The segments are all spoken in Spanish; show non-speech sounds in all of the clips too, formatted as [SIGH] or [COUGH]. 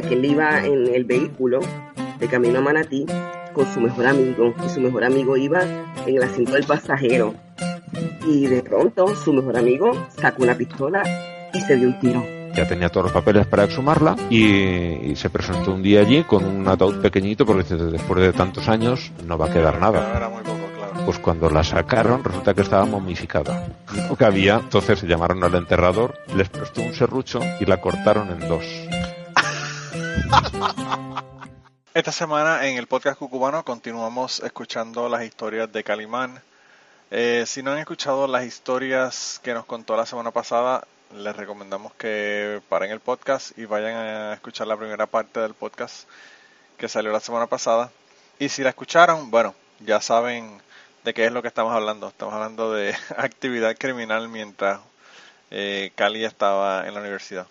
cuenta que él iba en el vehículo de camino a Manatí con su mejor amigo y su mejor amigo iba en el asiento del pasajero y de pronto su mejor amigo sacó una pistola y se dio un tiro. Ya tenía todos los papeles para exhumarla y, se presentó un día allí con un ataúd pequeñito porque después de tantos años no va a quedar nada. Pues cuando la sacaron resulta que estaba momificada. Lo que había, entonces llamaron al enterrador, les prestó un serrucho y la cortaron en dos. Esta semana en el podcast cucubano continuamos escuchando las historias de Calimán. Eh, si no han escuchado las historias que nos contó la semana pasada, les recomendamos que paren el podcast y vayan a escuchar la primera parte del podcast que salió la semana pasada. Y si la escucharon, bueno, ya saben de qué es lo que estamos hablando. Estamos hablando de [LAUGHS] actividad criminal mientras eh, Cali estaba en la universidad.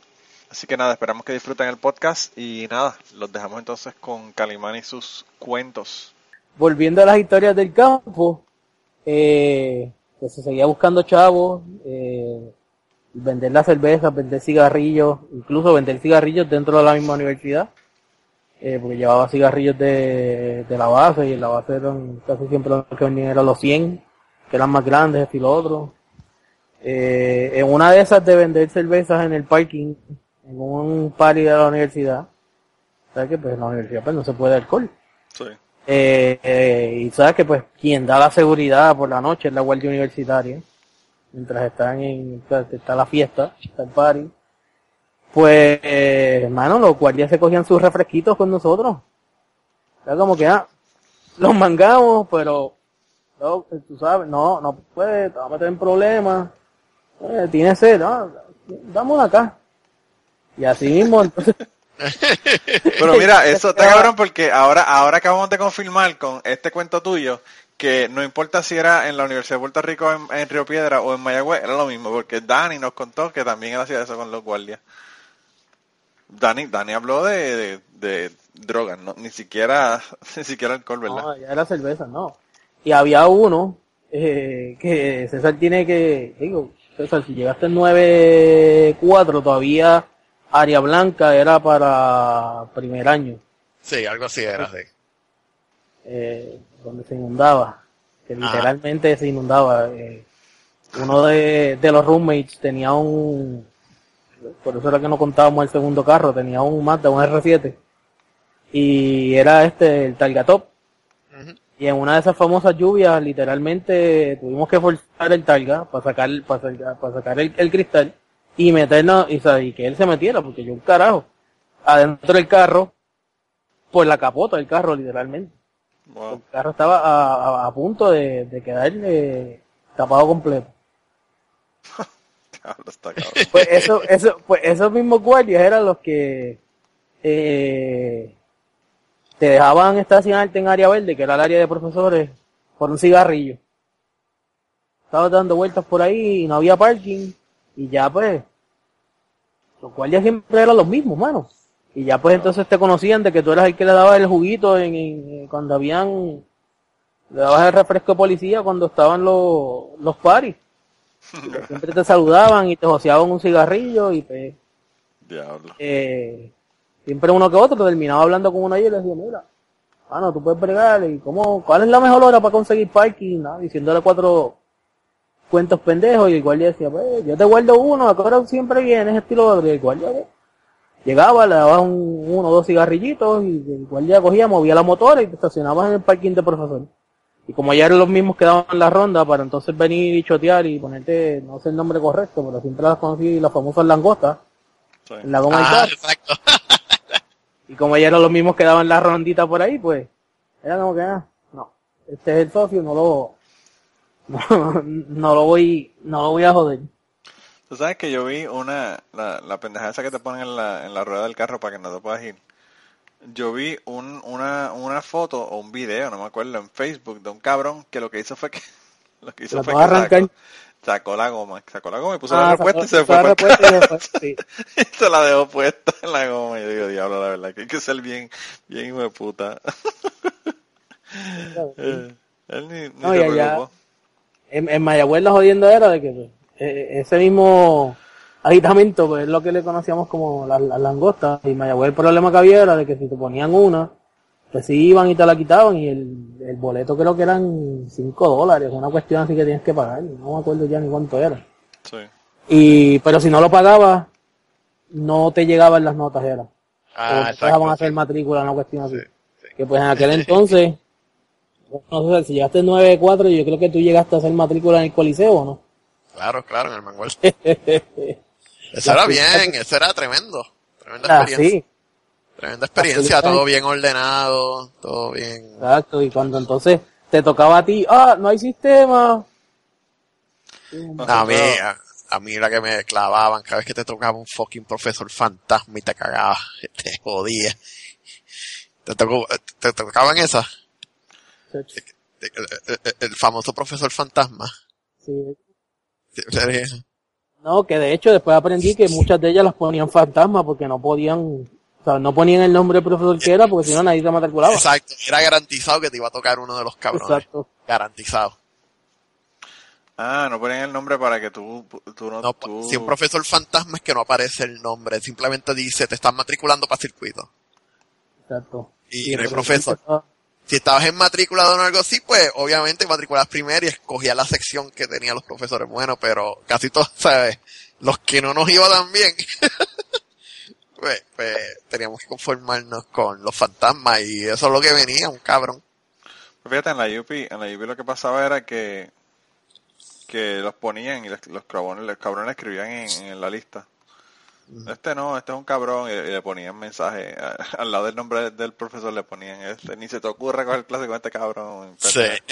Así que nada, esperamos que disfruten el podcast y nada, los dejamos entonces con Calimán y sus cuentos. Volviendo a las historias del campo, eh, pues se seguía buscando chavos, eh, vender la cerveza, vender cigarrillos, incluso vender cigarrillos dentro de la misma universidad, eh, porque llevaba cigarrillos de, de la base y en la base eran casi siempre los que venían eran los 100, que eran más grandes, y lo otro. Eh, en una de esas de vender cervezas en el parking, en un party de la universidad, ¿sabes que Pues en la universidad pues no se puede alcohol. Sí. Eh, eh, y sabes que pues quien da la seguridad por la noche es la guardia universitaria mientras están en, está la fiesta, está el party. Pues, hermano, los guardias se cogían sus refresquitos con nosotros. Era como que, ah, los mangamos, pero, no, tú sabes, no, no puede, te va a meter en problemas. Eh, tiene sed, no, damos acá. Y así mismo, entonces, [LAUGHS] Pero mira, eso está cabrón porque ahora, ahora acabamos de confirmar con este cuento tuyo que no importa si era en la Universidad de Puerto Rico en, Río Piedra o en Mayagüez, era lo mismo, porque Dani nos contó que también él hacía eso con los guardias. Dani, Dani habló de, de, drogas, no, ni siquiera, [LAUGHS] ni siquiera alcohol, ¿verdad? No, ya era cerveza, no. Y había uno eh, que César tiene que, digo, César, si llegaste en 9-4, todavía área blanca era para primer año. Sí, algo así era, sí. Eh, donde se inundaba, que literalmente se inundaba. Eh, uno de, los roommates tenía un, por eso era que no contábamos el segundo carro, tenía un Mazda, un R7, y era este, el Talgatop. Y en una de esas famosas lluvias, literalmente tuvimos que forzar el Talga para sacar, para, para sacar el, cristal y meternos, y, y que él se metiera, porque yo un carajo, adentro del carro, por la capota del carro, literalmente. El carro estaba a, punto de, quedar eh, tapado completo. pues eso, eso, pues esos mismos guardias eran los que eh, te dejaban estacionarte en área verde, que era el área de profesores, por un cigarrillo. Estaba dando vueltas por ahí y no había parking. Y ya pues, los guardias siempre eran los mismos, mano. Y ya pues entonces te conocían de que tú eras el que le daba el juguito en, cuando habían, le dabas el refresco de policía cuando estaban los, los paris. Siempre te saludaban y te joseaban un cigarrillo y pues, Diablo. Eh, siempre uno que otro terminaba hablando con uno y le decía, mira, no tú puedes bregar y cómo, cuál es la mejor hora para conseguir parking, ¿no? diciéndole cuatro cuentos pendejos y el guardia decía, pues yo te guardo uno, a qué hora siempre vienes, estilo otro, y el guardia, pues, Llegaba, le daba un, uno o dos cigarrillitos y el guardia cogía, movía la motora y te estacionabas en el parking de profesor. Y como ya eran los mismos que daban la ronda para entonces venir y chotear y ponerte, no sé el nombre correcto, pero siempre las conocí, las famosas langostas. En la goma ah, exacto. y como ya eran los mismos que daban la rondita por ahí, pues, era como que, ah, no, este es el socio, no lo, [LAUGHS] no, lo voy, no lo voy a joder. Tú sabes que yo vi una, la, la pendeja esa que te ponen en la, en la rueda del carro para que no te puedas ir. Yo vi un, una, una foto o un video, no me acuerdo, en Facebook de un cabrón que lo que hizo fue que, [LAUGHS] lo que hizo fue que sacó, sacó, la goma, sacó la goma y puso la ah, repuesta y se fue para [LAUGHS] y, y se la dejó puesta en la goma y yo digo, diablo, la verdad, que hay que ser bien, bien hijo de puta. Eh, él ni, ni no, En, en Mayagüez la jodiendo era de que eh, ese mismo aditamento, pues es lo que le conocíamos como las, langostas. Y Mayagüez el problema que había era de que si te ponían una, pues sí iban y te la quitaban y el, el boleto creo que eran 5 dólares, una cuestión así que tienes que pagar, no me acuerdo ya ni cuánto era. Sí. Y, pero si no lo pagabas, no te llegaban las notas, era. Ah, o te dejaban hacer matrícula, una cuestión así. Sí, sí. Que pues en aquel [LAUGHS] entonces, no sé, si llegaste 9-4, yo creo que tú llegaste a hacer matrícula en el Coliseo, ¿o ¿no? Claro, claro, en el Mangual. [LAUGHS] Eso era bien, eso era tremendo. Tremenda Ah, experiencia. sí, Tremenda experiencia, todo bien ordenado, todo bien. exacto. Y cuando entonces te tocaba a ti, ah, no hay sistema. A mí, a, a mí la que me clavaban, cada vez que te tocaba un fucking profesor fantasma y te cagaba, [LAUGHS] te jodía. Te, tocó, te tocaban esas, el, famoso profesor fantasma. Sí. No, que de hecho después aprendí que muchas de ellas las ponían fantasma porque no podían, o sea, no ponían el nombre del profesor que era porque si no nadie se matriculaba. Exacto, era garantizado que te iba a tocar uno de los cabrones. Exacto. Garantizado. Ah, no ponen el nombre para que tú, tú no, No, tú... Si un profesor fantasma es que no aparece el nombre, simplemente dice te están matriculando para circuito. Exacto. Y Sí, no hay pero profesor. Si estabas en matriculado o algo así, pues obviamente matriculabas primero y escogías la sección que tenían los profesores buenos, pero casi todos, [LAUGHS] ¿sabes? Los que no nos iba tan bien, [LAUGHS] pues, pues teníamos que conformarnos con los fantasmas y eso es lo que venía, un cabrón. Pues Fíjate, en la UP, en la UP lo que pasaba era que que los ponían y los cabrones, los cabrones escribían en la lista. Este no, este es un cabrón y, y le ponían mensaje a- [LAUGHS] al lado del nombre del profesor le ponían este, ni se te ocurra coger clase con este cabrón. Sí. [LAUGHS]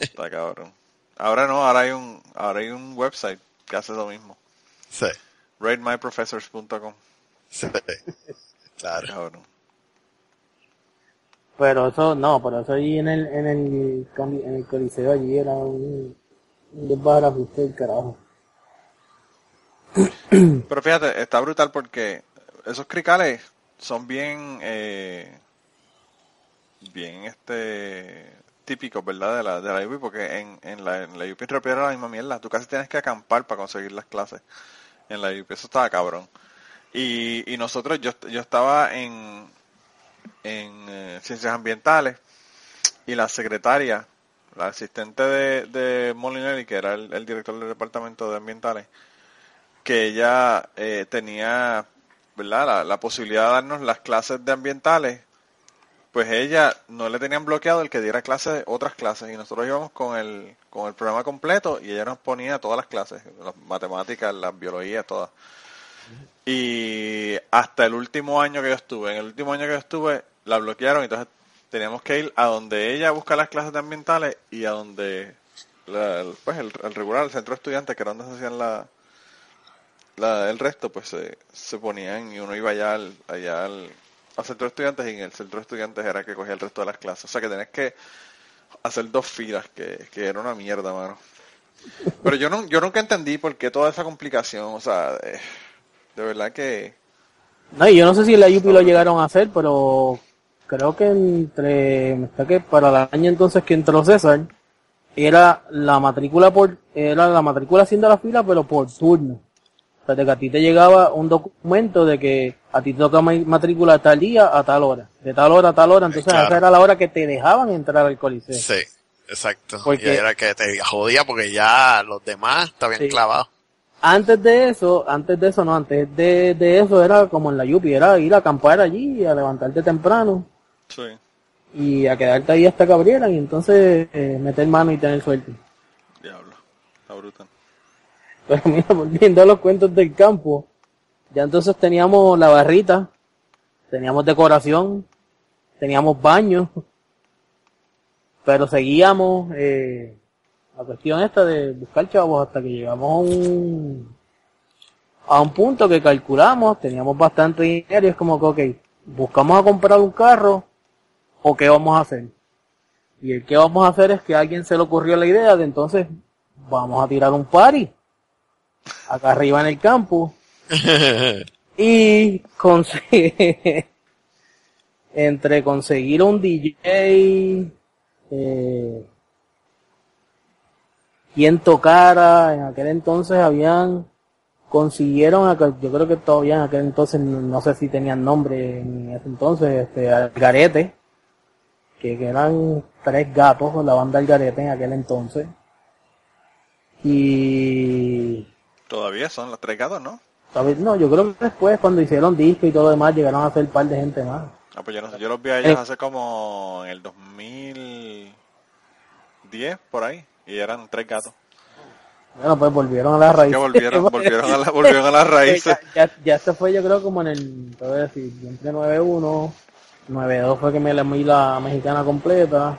Está cabrón. Ahora no, ahora hay un ahora hay un website que hace lo mismo. Sí. ratemyprofessors.com. Sí. Claro. Cabrón. Pero eso, no, pero eso allí en el, en el, en el coliseo allí era un, un desbarajuste del carajo. Pero fíjate, está brutal porque esos cricales son bien, eh, bien este típicos, ¿verdad? De la, de la UP, porque en, en la, en la UP era la misma mierda. Tú casi tienes que acampar para conseguir las clases en la UP. Eso estaba cabrón. Y, y nosotros, yo, yo estaba en, en eh, ciencias ambientales y la secretaria, la asistente de, Molinelli, que era el director del departamento de ambientales, que ella eh, tenía ¿verdad? La, la posibilidad de darnos las clases de ambientales, pues ella no le tenían bloqueado el que diera clases, otras clases, y nosotros íbamos con el, con el programa completo y ella nos ponía todas las clases, las matemáticas, las biologías, todas. Y hasta el último año que yo estuve, en el último año que yo estuve, la bloquearon, entonces teníamos que ir a donde ella busca las clases de ambientales y a donde la- pues el, el regular, el centro de estudiantes, que era donde se hacían la, la, el resto pues se, se ponían y uno iba allá al, allá al, centro de estudiantes y en el centro de estudiantes era que cogía el resto de las clases. O sea que tenés que hacer dos filas, que, que era una mierda, mano. Pero yo no, yo nunca entendí por qué toda esa complicación, o sea, de, de verdad que No, y yo no sé si la UP lo llegaron a hacer, pero creo que entre, me que para el año entonces que entró César, era la matrícula por, era la matrícula haciendo la fila, pero por turno. O sea, de que a ti te llegaba un documento de que a ti te toca ma- matrícula tal día a tal hora, de tal hora a tal hora, entonces Claro. esa era la hora que te dejaban entrar al coliseo. Sí, exacto. Porque- Y era que te jodía porque ya los demás estaban Sí. clavados. Antes de eso, antes de eso no, antes de, de eso era como en la Yupi, era ir a acampar allí, a levantarte temprano sí. y a quedarte ahí hasta que abrieran y entonces eh, meter mano y tener suerte. Diablo, está brutal. [LAUGHS] Pero mira, volviendo a los cuentos del campo, ya entonces teníamos la barrita, teníamos decoración, teníamos baño, pero seguíamos eh, la cuestión esta de buscar chavos hasta que llegamos a un a un punto que calculamos, teníamos bastante dinero y es como que, ok, buscamos a comprar un carro o qué vamos a hacer. Y el que vamos a hacer es que a alguien se le ocurrió la idea de entonces vamos a tirar un party acá arriba en el campo [LAUGHS] y conseguir [LAUGHS] entre conseguir un DJ eh, quien tocara en aquel entonces habían consiguieron, yo creo que todavía en aquel entonces, no sé si tenían nombre en ese entonces, este, Algarete, que, que eran tres gatos, la banda Algarete en aquel entonces. Y... Todavía son los tres gatos, ¿no? No, yo creo que después, cuando hicieron disco y todo demás, llegaron a ser un par de gente más. Ah, pues yo no sé, yo los vi a ellos eh. hace como en el 2010, por ahí, y eran tres gatos. Bueno, pues volvieron a las raíces. volvieron, [LAUGHS] volvieron, a, la, volvieron a las raíces. Ya, ya, se fue, yo creo, como en el, te voy a decir, entre 9-1, 9-2 fue que me leí la mexicana completa.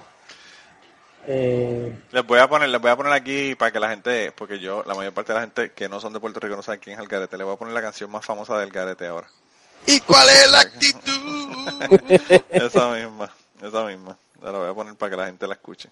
Eh, les voy a poner, les voy a poner aquí para que la gente, porque yo, la mayor parte de la gente que no son de Puerto Rico no sabe quién es el garete, le voy a poner la canción más famosa del garete ahora. ¿Y cuál es la [LAUGHS] actitud? esa misma, esa misma. La voy a poner para que la gente la escuche.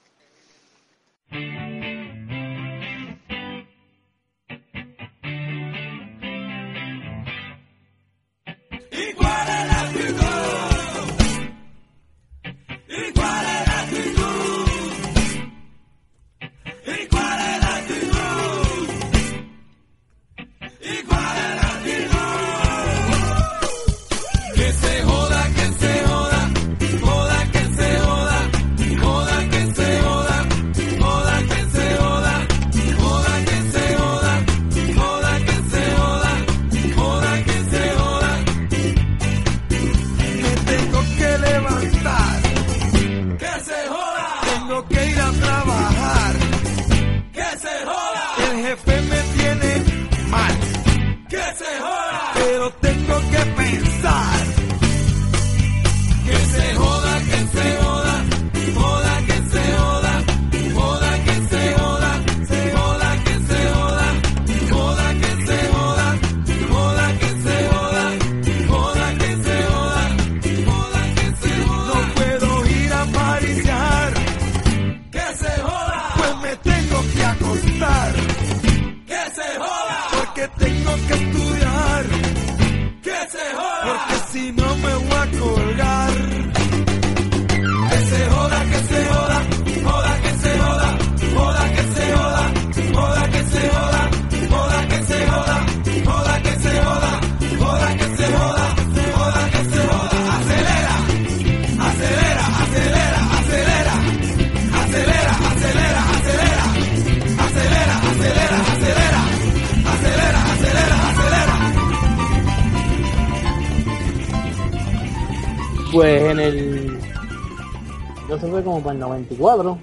24.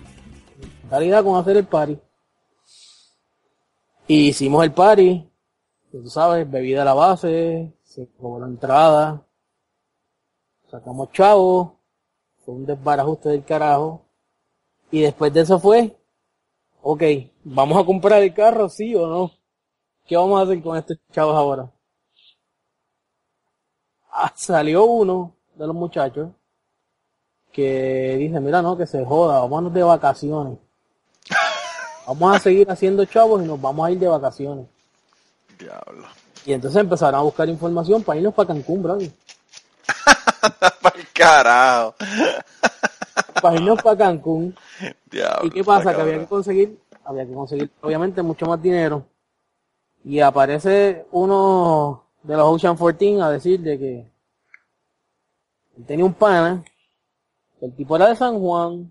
Caridad con hacer el party. Y hicimos el party, tú sabes, bebida a la base, se cobró entrada, sacamos chavo, fue un desbarajuste del carajo. Y después de eso fue, ok, ¿vamos a comprar el carro, sí o no? ¿Qué vamos a hacer con estos chavos ahora? Ah, salió uno de los muchachos que dice, mira, no, que se joda, vamos de vacaciones. Vamos a seguir haciendo chavos y nos vamos a ir de vacaciones. Diablo. Y entonces empezaron a buscar información para irnos para Cancún, bro. [LAUGHS] para el carajo. para irnos para Cancún. Diablo, ¿Y qué pasa? Que había que conseguir, había que conseguir, obviamente, mucho más dinero. Y aparece uno de los Ocean 14 a decir de que él tenía un pana, el tipo era de San Juan,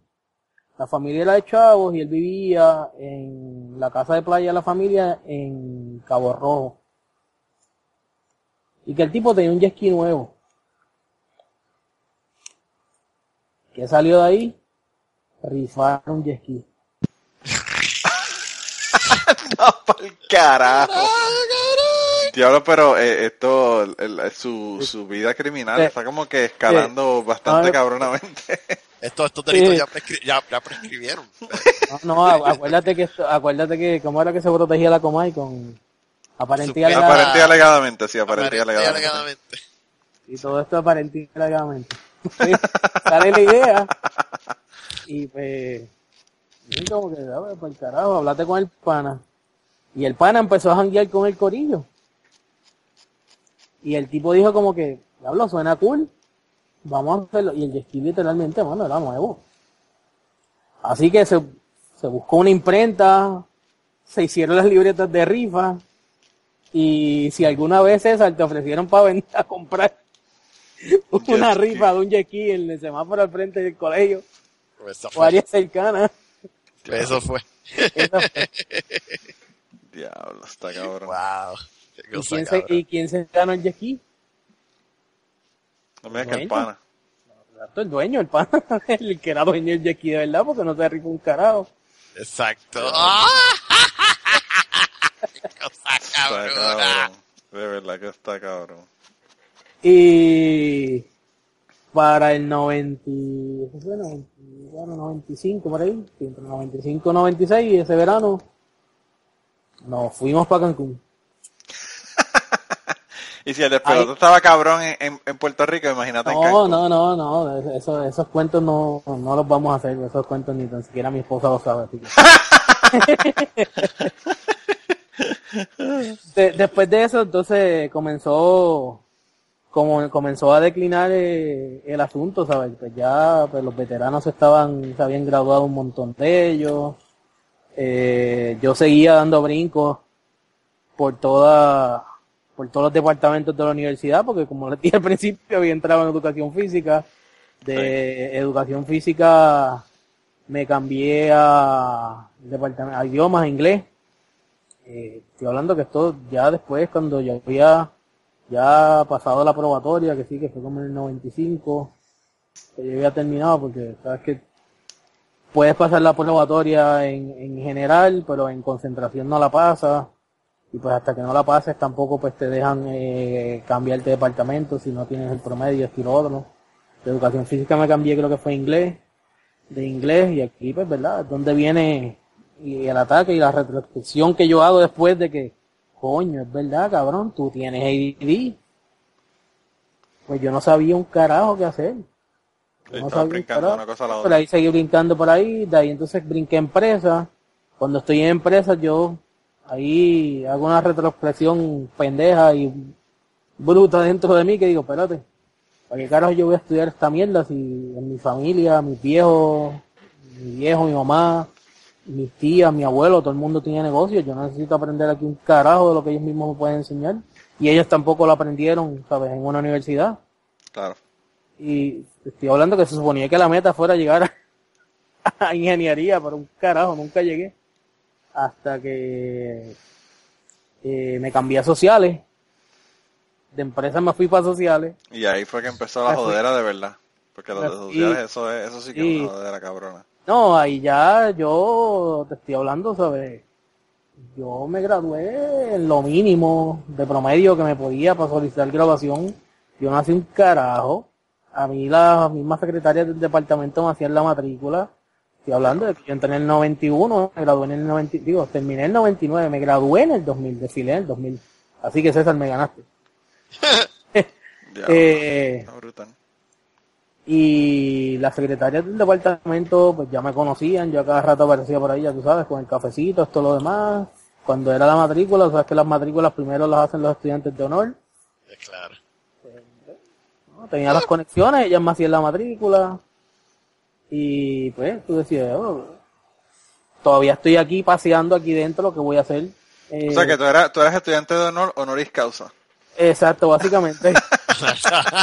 la familia era de Chavos y él vivía en la casa de playa de la familia en Cabo Rojo. Y que el tipo tenía un jet ski nuevo. ¿Qué salió de ahí? Rifar un jet ski. [LAUGHS] no, el carajo. [LAUGHS] Diablo, pero eh, esto, su, su vida criminal está como que escalando bastante cabronamente. [LAUGHS] Estos, estos delitos ya, ya, prescribieron. No, acuérdate que, acuérdate que, ¿cómo era que se protegía la Comay? Con aparentía Aparentía alegadamente, sí, aparentía, alegadamente. Y todo esto aparentía alegadamente. sale la idea y pues, y como que, por pues, carajo, hablate con el pana. Y el pana empezó a janguear con el corillo. Y el tipo dijo como que, diablo, suena cool, vamos a hacerlo. Y el jet literalmente, bueno, era nuevo. Así que se, se buscó una imprenta, se hicieron las libretas de rifa, Y si alguna vez César te ofrecieron para venir a comprar [LAUGHS] una rifa de un jet en el semáforo al frente del colegio Pues eso o fue. área cercana, Eso fue. esa fue. [LAUGHS] Diablo, está cabrón. Wow. ¿Y, cosa, quién se. ¿Y quién se ganó el ski? No me digas que el pana. Exacto, el dueño, el pan, [LAUGHS] el que era dueño del ski de verdad, porque no se rifó un carajo. Exacto. ¡Ah! [LAUGHS] Qué cosa cabrona. cabrón. De verdad que está cabrón. Y para el 90, ¿qué fue? 90, bueno, 95 por ahí, sí, entre 95 y 96, ese verano, nos fuimos para Cancún. Y si el despelote estaba cabrón en, en, en Puerto Rico, imagínate en No, Cancún. no, no, no, eso, esos cuentos no, no los vamos a hacer, esos cuentos ni tan siquiera mi esposa lo sabe. Así que. [LAUGHS] De- después de eso, entonces comenzó, como comenzó a declinar eh, el asunto, ¿sabes? Pues ya pues los veteranos estaban, se habían graduado un montón de ellos. Eh, yo seguía dando brincos por toda, por todos los departamentos de la universidad, porque como les dije al principio, había entrado en educación física. De educación física me cambié a, departamento, a idiomas, a inglés. Eh, estoy hablando que esto ya después, cuando yo había ya pasado la probatoria, que sí, que fue como en el 95, que yo había terminado, porque sabes que puedes pasar la probatoria en, en general, pero en concentración no la pasas. Y pues hasta que no la pases tampoco pues te dejan eh, cambiarte de departamento si no tienes el promedio, esto y lo otro. De educación física me cambié, creo que fue inglés, de inglés, y aquí pues verdad, donde viene y el ataque y la retrospección que yo hago después de que, coño, es verdad, cabrón, tú tienes ADD. Pues yo no sabía un carajo qué hacer. No sabía un brincando carajo. una cosa a la Por otra. ahí seguí brincando por ahí, de ahí entonces brinqué empresa. Cuando estoy en empresa yo ahí hago una retrospección pendeja y bruta dentro de mí que digo, espérate, ¿para qué carajo yo voy a estudiar esta mierda si en mi familia, mis viejos, mi viejo, mi mamá, mis tías, mi abuelo, todo el mundo tiene negocios, yo necesito aprender aquí un carajo de lo que ellos mismos me pueden enseñar. Y ellos tampoco lo aprendieron, ¿sabes?, en una universidad. Claro. Y estoy hablando que se suponía que la meta fuera llegar a, [LAUGHS] a ingeniería, pero un carajo, nunca llegué. Hasta que eh, me cambié a sociales. De empresa me fui para sociales. Y ahí fue que empezó la jodera de verdad. Porque los de sociales, eso, es, eso sí que Sí. es una jodera cabrona. No, ahí ya yo te estoy hablando sobre... Yo me gradué en lo mínimo de promedio que me podía para solicitar graduación. Yo no hacía un carajo. A mí las mismas secretarias del departamento me hacían la matrícula. Estoy hablando de que yo entré en el 91, me gradué en el 90, digo, terminé en el 99, me gradué en el 2000, desfilé en el 2000. Así que César, me ganaste. [LAUGHS] Eh, y las secretarias del departamento pues ya me conocían, yo a cada rato aparecía por ahí, ya tú sabes, con el cafecito, esto lo demás. Cuando era la matrícula, sabes que las matrículas primero las hacen los estudiantes de honor. Eh, Claro. ¿no? Tenía las conexiones, ellas me hacían la matrícula. Y pues tú decías, oh, todavía estoy aquí paseando aquí dentro, lo que voy a hacer. Eh, O sea que tú eras, tú eras estudiante de honor honoris causa. Exacto, básicamente. [LAUGHS]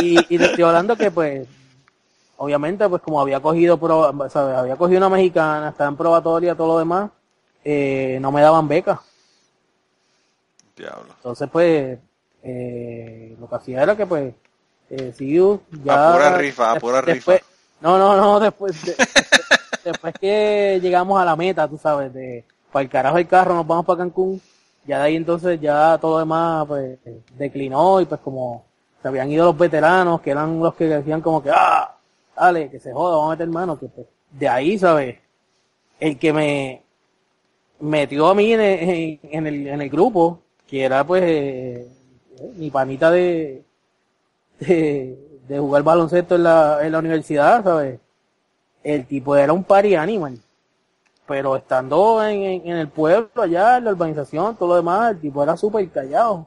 y, y te estoy hablando que pues, obviamente, pues como había cogido, pro- ¿sabes? había cogido una mexicana, estaba en probatoria, todo lo demás, eh, no me daban becas. Diablo. Entonces, pues, eh, lo que hacía era que, pues, eh, CIU ya... A pura rifa, a pura después- rifa. No, no, no, después, de- después que llegamos a la meta, tú sabes, de, para el carajo el carro, nos vamos para Cancún, ya de ahí entonces ya todo demás, pues, declinó y pues como se habían ido los veteranos, que eran los que decían como que, ah, dale, que se joda, vamos a meter mano, que pues, de ahí, ¿sabes? El que me metió a mí en en- en el, en el grupo, que era pues eh, mi panita de, de, de jugar baloncesto en la, en la universidad, ¿sabes? El tipo era un party animal. Pero estando en, en, en el pueblo, allá, en la urbanización, todo lo demás, el tipo era súper callado.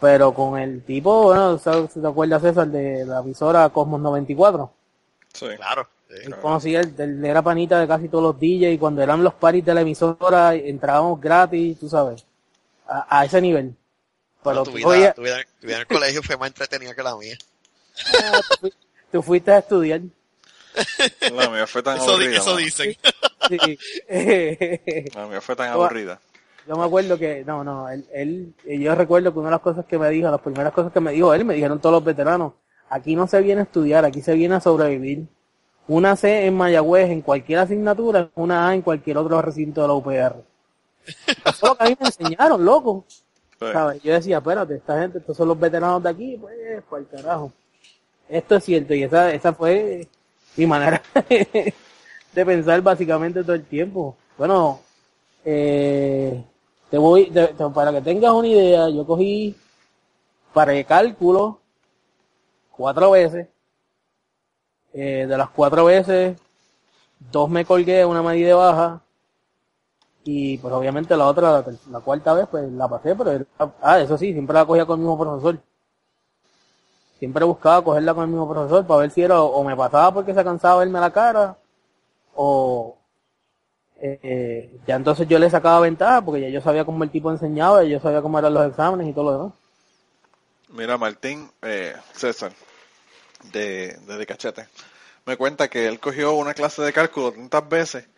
Pero con el tipo, bueno, ¿sabes? ¿te acuerdas César de la visora Cosmos 94? Sí. Claro. sí. Él conocía, él, él era panita de casi todos los DJs y cuando eran los parties de la emisora entrábamos gratis, tú sabes. a, ese nivel. Pero tu, vida, tu, vida, en el colegio fue más entretenida que la mía. Ah, tú, fuiste a estudiar. La mía fue tan eso, aburrida. Eso dicen. Sí. [LAUGHS] la mía fue tan aburrida. Yo me acuerdo que, no, no, él, él, yo recuerdo que una de las cosas que me dijo, las primeras cosas que me dijo él, me dijeron todos los veteranos, aquí no se viene a estudiar, aquí se viene a sobrevivir. Una C en Mayagüez en cualquier asignatura, una A en cualquier otro recinto de la UPR. Eso es lo que a mí me enseñaron, loco. Yo decía, espérate, esta gente, estos son los veteranos de aquí, pues, por el carajo. Esto es cierto, y esa, esa fue mi manera [LAUGHS] de pensar básicamente todo el tiempo. Bueno, eh, te voy, para que tengas una idea, yo cogí para el cálculo cuatro veces. Eh, de las cuatro veces, dos me colgué, una medida baja. Y pues obviamente la otra, la, cuarta vez, pues la pasé, pero ah, eso sí, siempre la cogía con el mismo profesor. Siempre buscaba cogerla con el mismo profesor para ver si era o me pasaba porque se cansaba de verme la cara o, eh, ya entonces yo le sacaba ventaja porque ya yo sabía cómo el tipo enseñaba y yo sabía cómo eran los exámenes y todo lo demás. Mira, Martín, eh, César, de, de, Cachete, me cuenta que él cogió una clase de cálculo tantas veces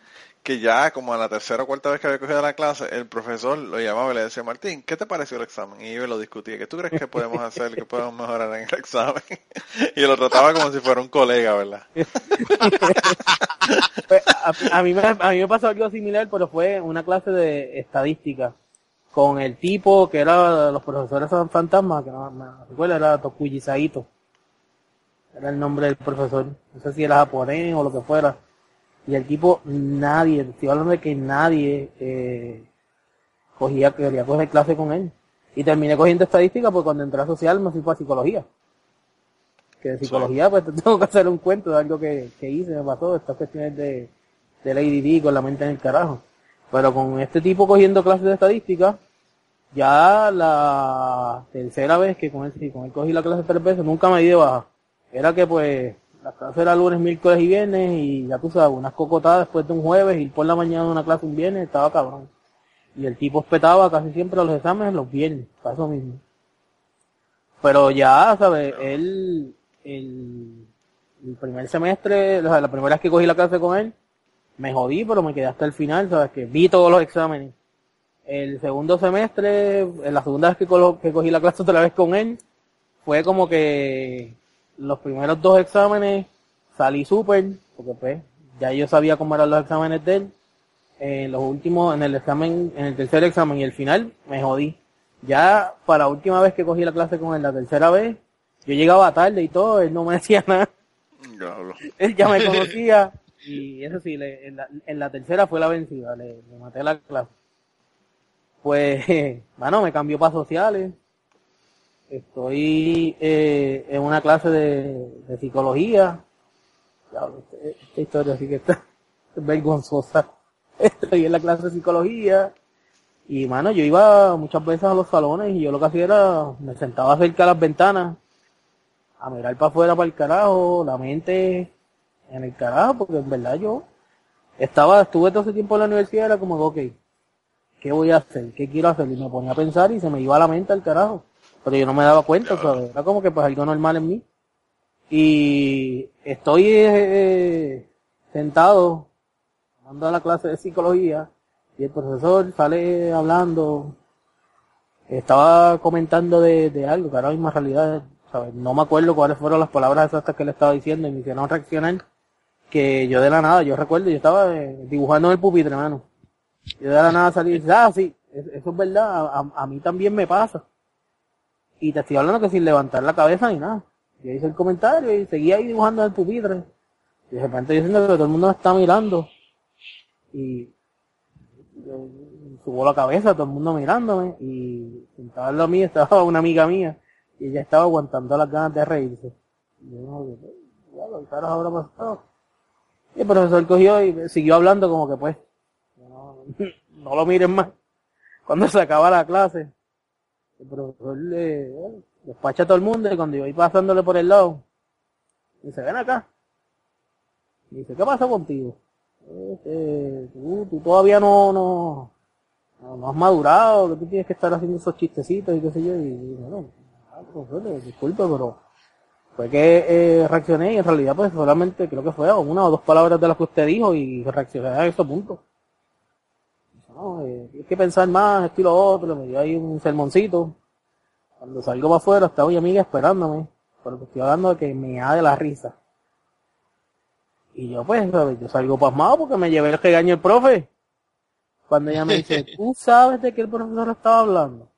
que ya como a la tercera o cuarta vez que había cogido la clase, el profesor lo llamaba y le decía, Martín, ¿qué te pareció el examen? Y yo lo discutía, ¿qué tú crees que podemos hacer, que podemos mejorar en el examen? [LAUGHS] y lo trataba como si fuera un colega, ¿verdad? [LAUGHS] Pues, a, mí me, a mí me pasó algo similar, pero fue una clase de estadística con el tipo que era los profesores fantasmas, que no me recuerdo, era Tokuji Saito. Era el nombre del profesor. No sé si era japonés o lo que fuera y el tipo, nadie, estoy hablando de que nadie eh, cogía, quería coger clase con él. Y terminé cogiendo estadística porque cuando entré a social me fui para psicología. Que de psicología, pues [LAUGHS] tengo que hacer un cuento de algo que, que hice, me pasó, estas cuestiones de, de Lady D con la mente en el carajo. Pero con este tipo cogiendo clases de estadística, ya la tercera vez que con él, con él cogí la clase tres veces, nunca me di de baja. Era que pues la clase era lunes, miércoles y viernes y ya tú sabes, unas cocotadas después de un jueves y por la mañana de una clase un viernes estaba cabrón. Y el tipo espetaba casi siempre los exámenes los viernes, para eso mismo. Pero ya, ¿sabes? Él, el, primer semestre, o sea, la primera vez que cogí la clase con él, me jodí, pero me quedé hasta el final, ¿sabes? Que vi todos los exámenes. El segundo semestre, la segunda vez que, que cogí la clase otra vez con él, fue como que los primeros dos exámenes salí súper, porque pues ya yo sabía cómo eran los exámenes de él. En los últimos, en el examen, en el tercer examen y el final, me jodí. Ya para la última vez que cogí la clase con él, la tercera vez, yo llegaba tarde y todo, él no me [LAUGHS] decía nada. él ya me [LAUGHS] conocía y eso sí, en, la, tercera fue la vencida, le, maté la clase. Pues, [LAUGHS] bueno, me cambió para sociales, Estoy eh, en una clase de, psicología. esta historia sí que está [LAUGHS] vergonzosa. [LAUGHS] Estoy en la clase de psicología. Y mano, yo iba muchas veces a los salones y yo lo que hacía era, me sentaba cerca de las ventanas a mirar para afuera para el carajo, la mente en el carajo, porque en verdad yo estaba, estuve todo ese tiempo en la universidad, era como, ok, ¿qué voy a hacer? ¿Qué quiero hacer? Y me ponía a pensar y se me iba la mente al carajo pero yo no me daba cuenta, era como que pues algo normal en mí. Y estoy eh, sentado, dando la clase de psicología, y el profesor sale hablando, estaba comentando de, de algo, que ahora misma realidad, ¿sabes? no me acuerdo cuáles fueron las palabras exactas que le estaba diciendo y me hicieron reaccionar, que yo de la nada, yo recuerdo, yo estaba eh, dibujando en el pupitre, hermano. Yo de la nada salí y dije, ah, sí, eso es verdad, a mí también me pasa. Y te estoy hablando que sin levantar la cabeza ni nada. Yo hice el comentario y seguía ahí dibujando en el pupitre. Y de repente yo siento que todo el mundo me está mirando. Y subo la cabeza, todo el mundo mirándome. Y sentado en lo mío [LAUGHS] estaba una amiga mía. Y ella estaba aguantando las ganas de reírse. Y yo, ya lo habrá pasado. Y el profesor cogió y siguió hablando como que pues, no, [LAUGHS] no lo miren más. Cuando se acaba la clase, el profesor le despacha a todo el mundo y cuando yo voy pasándole por el lado, dice, ven acá. dice, ¿qué pasa contigo? Este, tú, todavía no, no, no, has madurado, que tú tienes que estar haciendo esos chistecitos y qué sé yo, y, bueno, ah, profesor, disculpe, pero fue que eh, reaccioné y en realidad pues solamente creo que fue una o dos palabras de las que usted dijo y reaccioné a ese punto. No, eh, hay que pensar más, estilo otro, me dio ahí un sermoncito. Cuando salgo para afuera estaba mi amiga esperándome, porque estoy hablando de que me ha de la risa. Y yo pues, yo salgo pasmado porque me llevé el regaño el profe. Cuando ella me dice, [LAUGHS] ¿tú sabes de qué el profesor estaba hablando?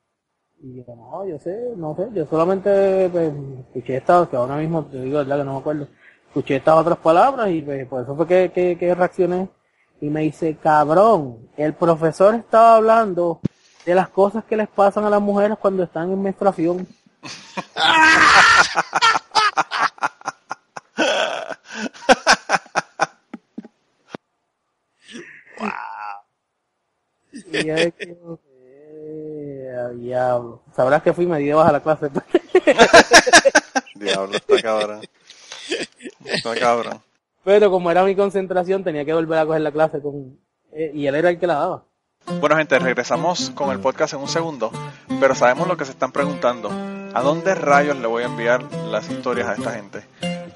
Y yo, no, yo sé, no sé, yo solamente pues, escuché esta, que ahora mismo te digo verdad que no me acuerdo, escuché estas otras palabras y pues, por eso fue que, que, que reaccioné. Y me dice, cabrón, el profesor estaba hablando de las cosas que les pasan a las mujeres cuando están en menstruación. Y diablo. Sabrás que fui me dio a la clase. [LAUGHS] diablo, está cabrón. Está cabrón. Pero como era mi concentración, tenía que volver a coger la clase con... Eh, y él era el que la daba. Bueno gente, regresamos con el podcast en un segundo, pero sabemos lo que se están preguntando. ¿A dónde rayos le voy a enviar las historias a esta gente?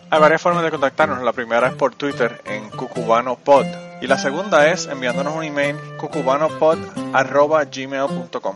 Hay varias formas de contactarnos. La primera es por Twitter en cucubanopod y la segunda es enviándonos un email cucubanopod.gmail.com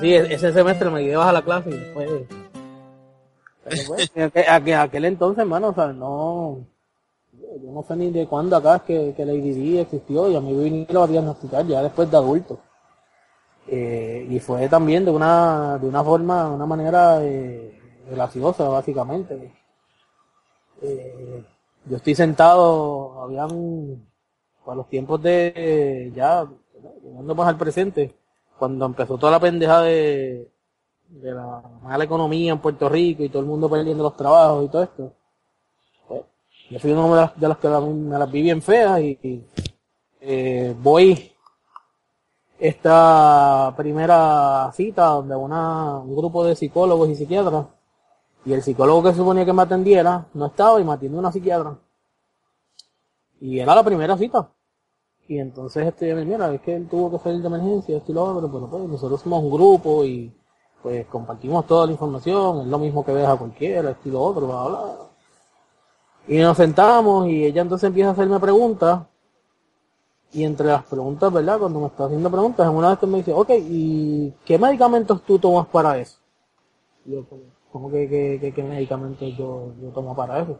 Sí, e-, ese semestre me llevas a la clase y después... [LAUGHS] aquel, aquel entonces, hermano, o sea, no... Yo no sé ni de cuándo acá es que, que la IDD existió y a mí vinieron a diagnosticar ya después de adulto. Eh, y fue también de una, de una forma, una manera eh, graciosa, básicamente. Eh, yo estoy sentado, habían, para los tiempos de, ya, llegando más al presente, cuando empezó toda la pendeja de, de la mala economía en Puerto Rico y todo el mundo perdiendo los trabajos y todo esto. Pues, yo fui uno de las, de las que me las vi bien feas y, eh, voy esta primera cita donde una, un grupo de psicólogos y psiquiatras y el psicólogo que suponía que me atendiera no estaba y me atiende una psiquiatra. Y era la primera cita. Y entonces este mira, es que él tuvo que salir de emergencia, esto y lo otro, pero pues nosotros somos un grupo y pues compartimos toda la información, es lo mismo que ves a cualquiera, esto y lo otro, bla, bla. Y nos sentamos y ella entonces empieza a hacerme preguntas. Y entre las preguntas, ¿verdad? Cuando me está haciendo preguntas, en una vez me dice, ok, ¿y qué medicamentos tú tomas para eso? Y yo, ¿cómo que, que, qué medicamentos yo, yo tomo para eso?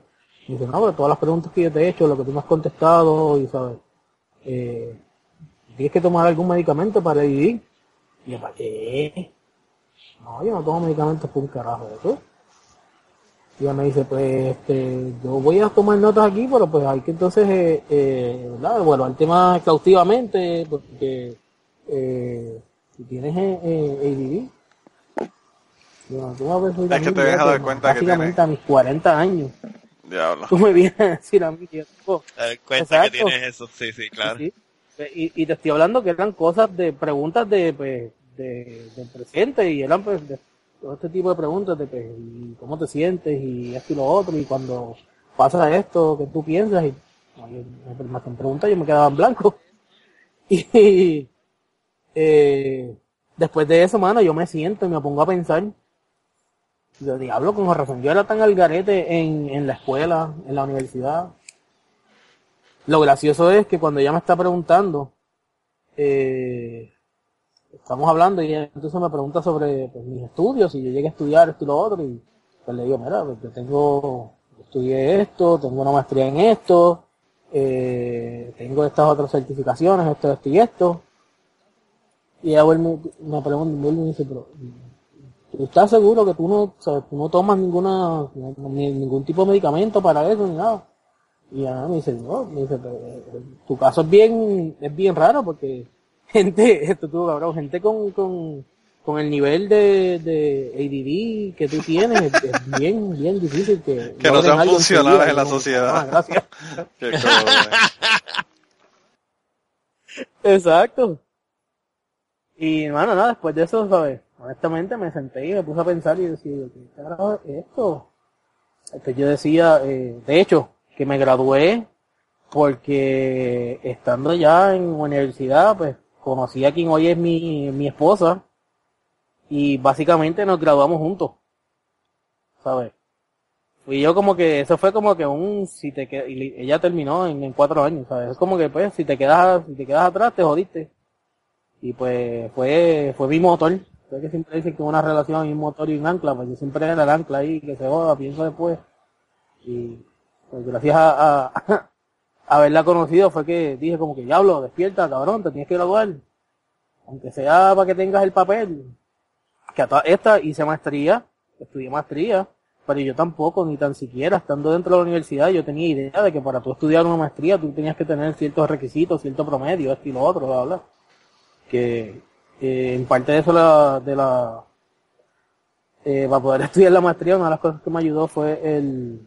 Y dice, no, pero todas las preguntas que yo te he hecho, lo que tú me has contestado, y sabes, eh, tienes que tomar algún medicamento para vivir. Y yo, ¿para qué? No, yo no tomo medicamentos por un carajo de eso. Y ella me dice, pues, este, yo voy a tomar notas aquí, pero pues hay que entonces, eh, eh, ¿verdad? Bueno, al tema exhaustivamente, porque, eh, si tienes eh, eh yo, tú es que te dejas de cuenta que tienes... a mis 40 años. Diablo. Tú me vienes a decir a mí que yo cuenta que tienes eso, sí, sí, claro. Y, y, te estoy hablando que eran cosas de preguntas de, pues, de, del presente y eran pues de todo este tipo de preguntas de pues, y cómo te sientes y esto y lo otro y cuando pasa esto, que tú piensas y me hacen preguntas yo me quedaba en blanco. [LAUGHS] Y eh, después de eso, mano, yo me siento y me pongo a pensar yo diablo, con razón. Yo era tan al garete en, en la escuela, en la universidad. Lo gracioso es que cuando ella me está preguntando, eh, estamos hablando y entonces me pregunta sobre pues, mis estudios, si yo llegué a estudiar esto y lo otro, y pues le digo, mira, pues, yo tengo, estudié esto, tengo una maestría en esto, eh, tengo estas otras certificaciones, esto, esto y esto. Y ella me, me pregunta, me dice, pero ¿Estás seguro que tú no, no tomas ninguna, ningún tipo de medicamento para eso ni nada? Y ella me dice, no, me dice, eh, tu caso es bien, es bien raro porque [LAUGHS] gente, esto tuvo cabrón, gente con, con, con el nivel de, de ADD que tú tienes, es bien, bien difícil que... [LAUGHS] Que no sean funcionales en la sociedad. Ah, gracias. [LAUGHS] Exacto. Y bueno, nada, después de eso, ¿sabes? Honestamente me senté y me puse a pensar y decía, ¿qué carajo es esto? Entonces yo decía, eh, de hecho, que me gradué porque estando ya en universidad, pues conocí a quien hoy es mi, mi esposa y básicamente nos graduamos juntos. ¿Sabes? Y yo como que, eso fue como que un, si te y ella terminó en, en, cuatro años, ¿sabes? Es como que pues, si te quedas, si te quedas atrás, te jodiste. Y pues, fue, fue mi motor. Sé que siempre dicen que una relación hay un motor y un ancla, pues yo siempre era el ancla ahí, que se joda, pienso después. Y, pues gracias [LAUGHS] a, haberla conocido fue que dije como que, diablo, despierta, cabrón, te tienes que graduar. Aunque sea para que tengas el papel. Que a esta hice maestría, estudié maestría, pero yo tampoco, ni tan siquiera, estando dentro de la universidad, yo tenía idea de que para tú estudiar una maestría tú tenías que tener ciertos requisitos, cierto promedio, esto y lo otro, bla, bla. Que en parte de eso la, de la, eh, para poder [LAUGHS] estudiar la maestría, una de las cosas que me ayudó fue el,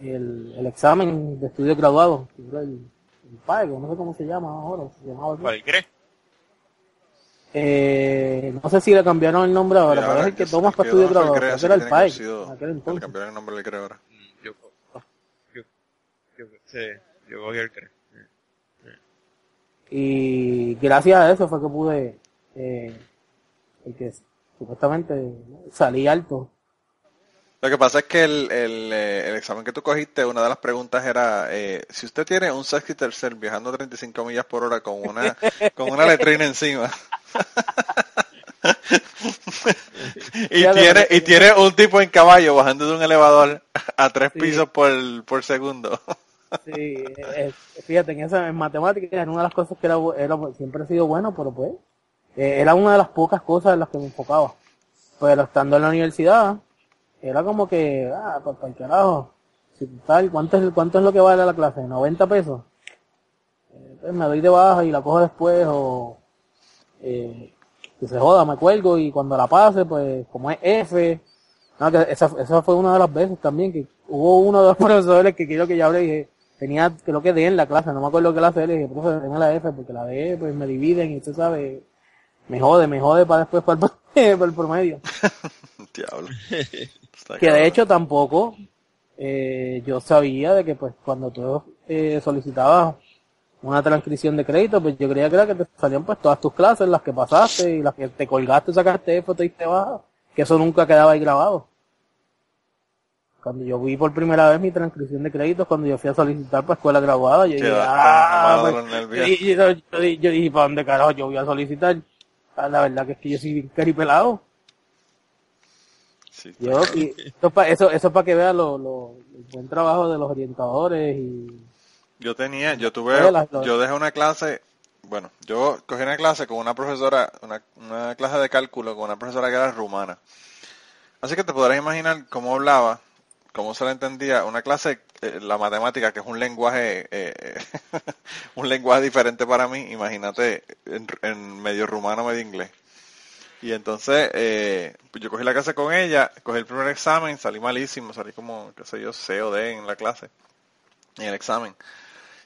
el, el examen de estudio graduado, el, el PAEGO, no sé cómo se llama ahora, se llamaba ¿Cuál crees? Eh, no sé si le cambiaron el nombre ahora, pero es el que tomas para estudio graduado. Creo que era el PAE. Le cambiaron el nombre del creo ahora. Yo, yo, yo, sí, yo cogí el creo. Y gracias a eso fue que pude, eh, el que supuestamente salí alto. Lo que pasa es que el, el, eh, el, examen que tú cogiste, una de las preguntas era, eh, si usted tiene un sexto y tercer viajando 35 millas por hora con una, [LAUGHS] con una letrina encima, [LAUGHS] y tiene y tiene un tipo en caballo bajando de un elevador a tres pisos por, por segundo. [LAUGHS] sí, fíjate, en esa en matemáticas era una de las cosas que era, siempre ha sido bueno, pero pues eh, era una de las pocas cosas en las que me enfocaba. Pero estando en la universidad, era como que, ah, pues para el carajo, si tal, ¿cuánto es, ¿cuánto es lo que vale la clase? ¿90 pesos? Eh, pues me doy de baja y la cojo después o eh, que se joda, me cuelgo y cuando la pase, pues como es F, no, que esa, esa fue una de las veces también que hubo uno de los [LAUGHS] profesores que quiero que ya hablé y dije, tenía, creo que D en la clase, no me acuerdo qué clase le dije, profe, tenga la F porque la D pues me dividen y usted sabe, me jode, me jode para después para el, [LAUGHS] para el promedio. [LAUGHS] Diablo. que de hecho tampoco eh, yo sabía de que pues cuando tú eh, solicitabas una transcripción de crédito, pues yo creía que era que te salían pues todas tus clases, las que pasaste y las que te colgaste, sacaste foto y te bajas, que eso nunca quedaba ahí grabado. Cuando yo vi por primera vez mi transcripción de créditos, cuando yo fui a solicitar para escuela graduada, yo dije, ah, pues, yo, yo, dije, ¿para dónde carajo yo voy a solicitar? Ah, la verdad que es que yo soy caripelado. Sí, yo, y eso, eso, eso para que vean lo, lo, el buen trabajo de los orientadores y yo tenía, yo tuve, yo dejé una clase, bueno, yo cogí una clase con una profesora, una, una clase de cálculo con una profesora que era rumana. Así que te podrás imaginar cómo hablaba, cómo se le entendía. Una clase, eh, la matemática, que es un lenguaje, eh, [LAUGHS] un lenguaje diferente para mí, imagínate en, medio rumano, medio inglés. Y entonces, eh, pues yo cogí la clase con ella, cogí el primer examen, salí malísimo, salí como, qué sé yo, C o D en la clase, en el examen.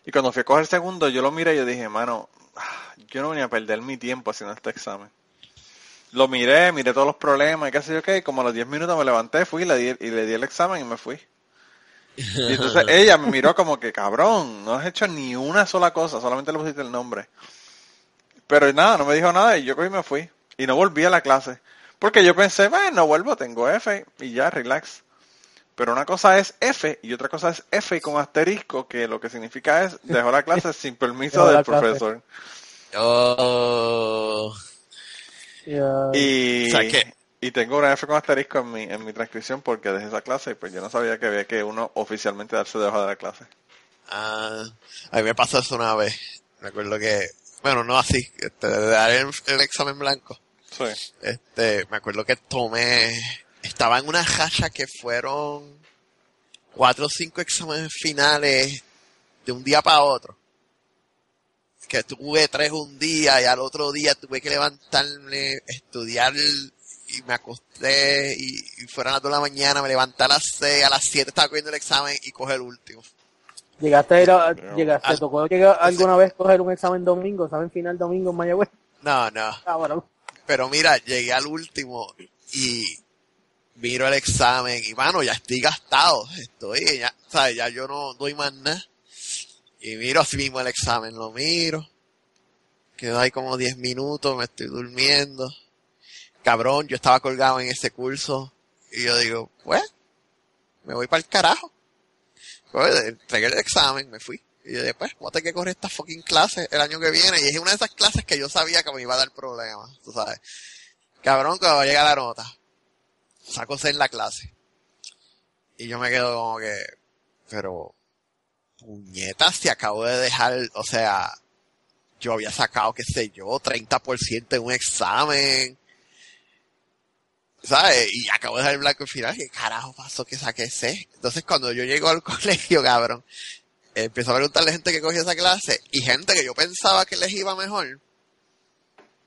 Y cuando fui a coger el segundo, yo lo miré y yo dije, mano, yo no venía a perder mi tiempo haciendo este examen. Lo miré, miré todos los problemas y qué sé yo qué, como a los 10 minutos me levanté, fui y le, di, y le di el examen y me fui. Y entonces [LAUGHS] ella me miró como que, cabrón, no has hecho ni una sola cosa, solamente le pusiste el nombre. Pero nada, no me dijo nada y yo cogí y me fui. Y no volví a la clase. Porque yo pensé, bueno, no vuelvo, tengo F y ya, relax. Pero una cosa es F y otra cosa es F con asterisco, que lo que significa es dejó la clase [LAUGHS] sin permiso del profesor. Oh. Y, y tengo una F con asterisco en mi, en mi transcripción porque dejé esa clase y pues yo no sabía que había que uno oficialmente darse de de la clase. Ah, a mí me pasó eso una vez. Me acuerdo que, bueno, no así, este, de dar el, el examen blanco. Sí. Este, me acuerdo que tomé estaba en una racha que fueron cuatro o cinco exámenes finales de un día para otro. que tuve tres un día y al otro día tuve que levantarme, estudiar y me acosté y, y fueron las dos de la mañana, me levanté a las seis, a las siete estaba cogiendo el examen y coge el último. ¿Llegaste a ir a, llegaste, ¿te tocó llegar alguna vez coger un examen domingo, examen final domingo en Mayagüez? No, no. Ah, bueno. Pero mira, llegué al último y miro el examen y mano, ya estoy gastado. Estoy, ya, ¿sabes? Ya yo no doy más nada. Y miro así mismo el examen, lo miro. Quedo ahí como 10 minutos, me estoy durmiendo. Cabrón, yo estaba colgado en ese curso. Y yo digo, pues, me voy para el carajo. Pues, entregué el examen, me fui. Y yo después, voy a tener que correr esta fucking clase el año que viene. Y es una de esas clases que yo sabía que me iba a dar problemas, tú sabes. Cabrón, cuando llega la nota, saco C en la clase. Y yo me quedo como que, pero, puñetas, si acabo de dejar, o sea, yo había sacado, qué sé yo, 30% en un examen. ¿Sabes? Y acabo de dejar el blanco al final. ¿Qué carajo pasó que saqué C? Entonces cuando yo llego al [LAUGHS] colegio, cabrón, empiezo a preguntarle gente que cogió esa clase y gente que yo pensaba que les iba mejor.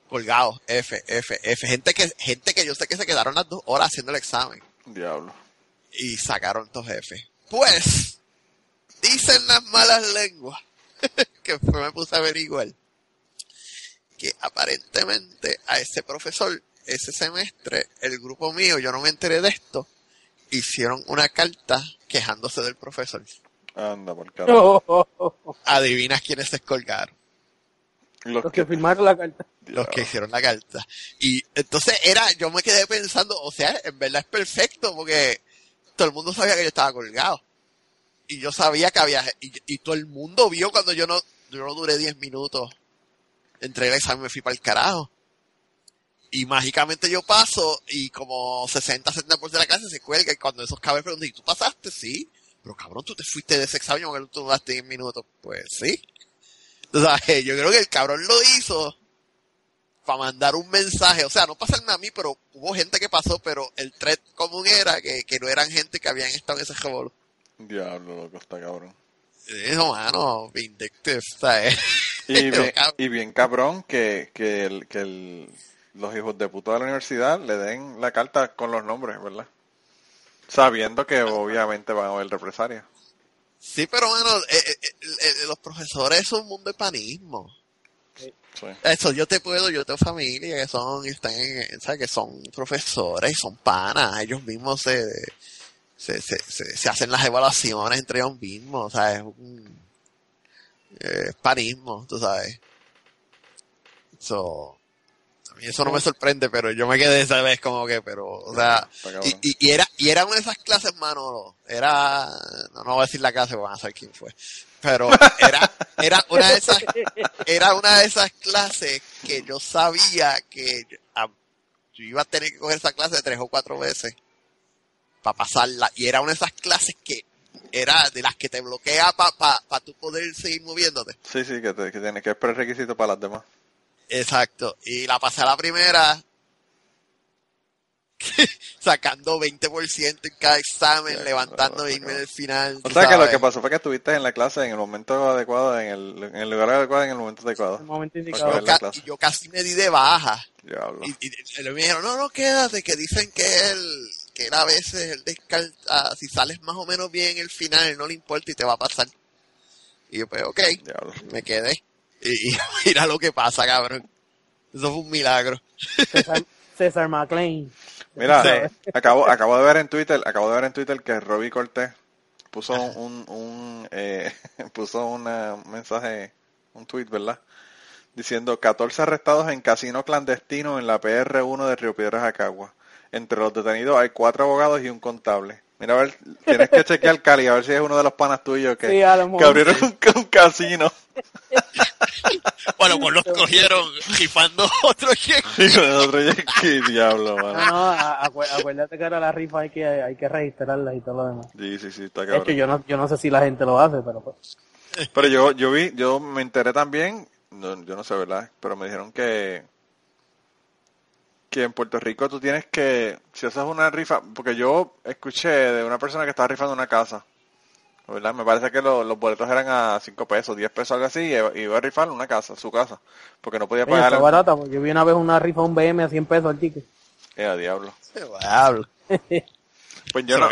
Colgados, F, F, F. Gente que, gente que yo sé que se quedaron las dos horas haciendo el examen. Diablo. Y sacaron dos F. Pues, dicen las malas lenguas, [LAUGHS] que me puse a averiguar, que aparentemente a ese profesor, ese semestre, el grupo mío, yo no me enteré de esto, hicieron una carta quejándose del profesor. Anda, por [LAUGHS] carajo. Adivinas quiénes se colgaron. Los, Los que, que firmaron la carta. Los que hicieron la carta. Y entonces era, yo me quedé pensando, o sea, en verdad es perfecto porque todo el mundo sabía que yo estaba colgado y yo sabía que había, y, y, todo el mundo vio cuando yo no, yo no duré 10 minutos, entre el examen me fui para el carajo. Y mágicamente yo paso y como 60, 70% de la clase se cuelga y cuando esos cabrones preguntan, ¿y tú pasaste? Sí. Pero cabrón, tú te fuiste de ese examen porque tú duraste 10 minutos. Pues sí. O sea, [LAUGHS] yo creo que el cabrón lo hizo para mandar un mensaje. O sea, no pasarme a mí, pero hubo gente que pasó, pero el thread común era que, que no eran gente que habían estado en ese revolú. Diablo, loco, está cabrón. Eso, mano, vindictive, ¿sabes? [LAUGHS] Y bien, y bien cabrón que, que, el, que el, los hijos de puta de la universidad le den la carta con los nombres, ¿verdad? Sabiendo que obviamente van a haber represalias. Sí, pero bueno, eh, eh, eh, los profesores son un mundo de panismo. Sí. Eso, yo te puedo, yo tengo familia que son, están en, ¿sabes? que son profesores y son panas, ellos mismos se, se, se, se, se hacen las evaluaciones entre ellos mismos, o sea, es un eh, panismo, tú sabes. So, a mí eso no me sorprende, pero yo me quedé esa vez como que, pero, o sea, y, y, y, era, y era una de esas clases, mano, era, no, no voy a decir la clase, van a saber quién fue, pero era, era una de esas, era una de esas clases que yo sabía que yo, yo iba a tener que coger esa clase tres o cuatro veces para pasarla. Y era una de esas clases que era de las que te bloquea para pa, pa tu poder seguir moviéndote. Sí, sí, que, te, que tienes que es prerequisito para las demás. Exacto. Y la pasé a la primera [LAUGHS] sacando 20% en cada examen, levantando y irme en el final. O sea sabes? que lo que pasó fue que estuviste en la clase en el momento adecuado, en el, en el lugar adecuado, en el momento adecuado. El momento indicado. Yo, ca yo, casi me di de baja. Y, y, y, me dijeron, no, no, quédate, que dicen que él, que él a veces él descarta, si sales más o menos bien el final, no le importa y te va a pasar. Y yo, pues, ok, Diablo. me quedé. Y, y, [LAUGHS] mira lo que pasa, cabrón. Eso fue un milagro. César, César McLean. Mira, sí. acabo, acabo de ver en Twitter, acabo de ver en Twitter que Robbie Cortés puso un, un eh, [LAUGHS] puso una, un mensaje, un tweet, ¿verdad? Diciendo 14 arrestados en casino clandestino en la PR1 de Río Piedras Acagua. Entre los detenidos hay cuatro abogados y un contable. Mira, a ver, tienes que chequear Cali, a ver si es uno de los panas tuyos que, sí, que abrieron un, un casino. [LAUGHS] [LAUGHS] bueno, pues los cogieron rifando otro. Sí, otro cheque, diablo, mano. No, no, acu acuérdate que ahora la rifa hay que, hay que registrarla y todo lo demás. Sí, sí, sí, está cabrón. Es que yo no, yo no sé si la gente lo hace, pero pues. Pero yo, yo vi, yo me enteré también, no, yo no sé, ¿verdad? Pero me dijeron que que en Puerto Rico tú tienes que, si haces una rifa, porque yo escuché de una persona que estaba rifando una casa ¿verdad? Me parece que los boletos eran a 5 pesos, 10 pesos, algo así, y iba a rifar una casa, su casa, porque no podía pagar. Está barata, porque yo vi una vez una rifa un BM a 100 pesos el ticket. Eh, diablo. Diablo. [LAUGHS] Pues yo no.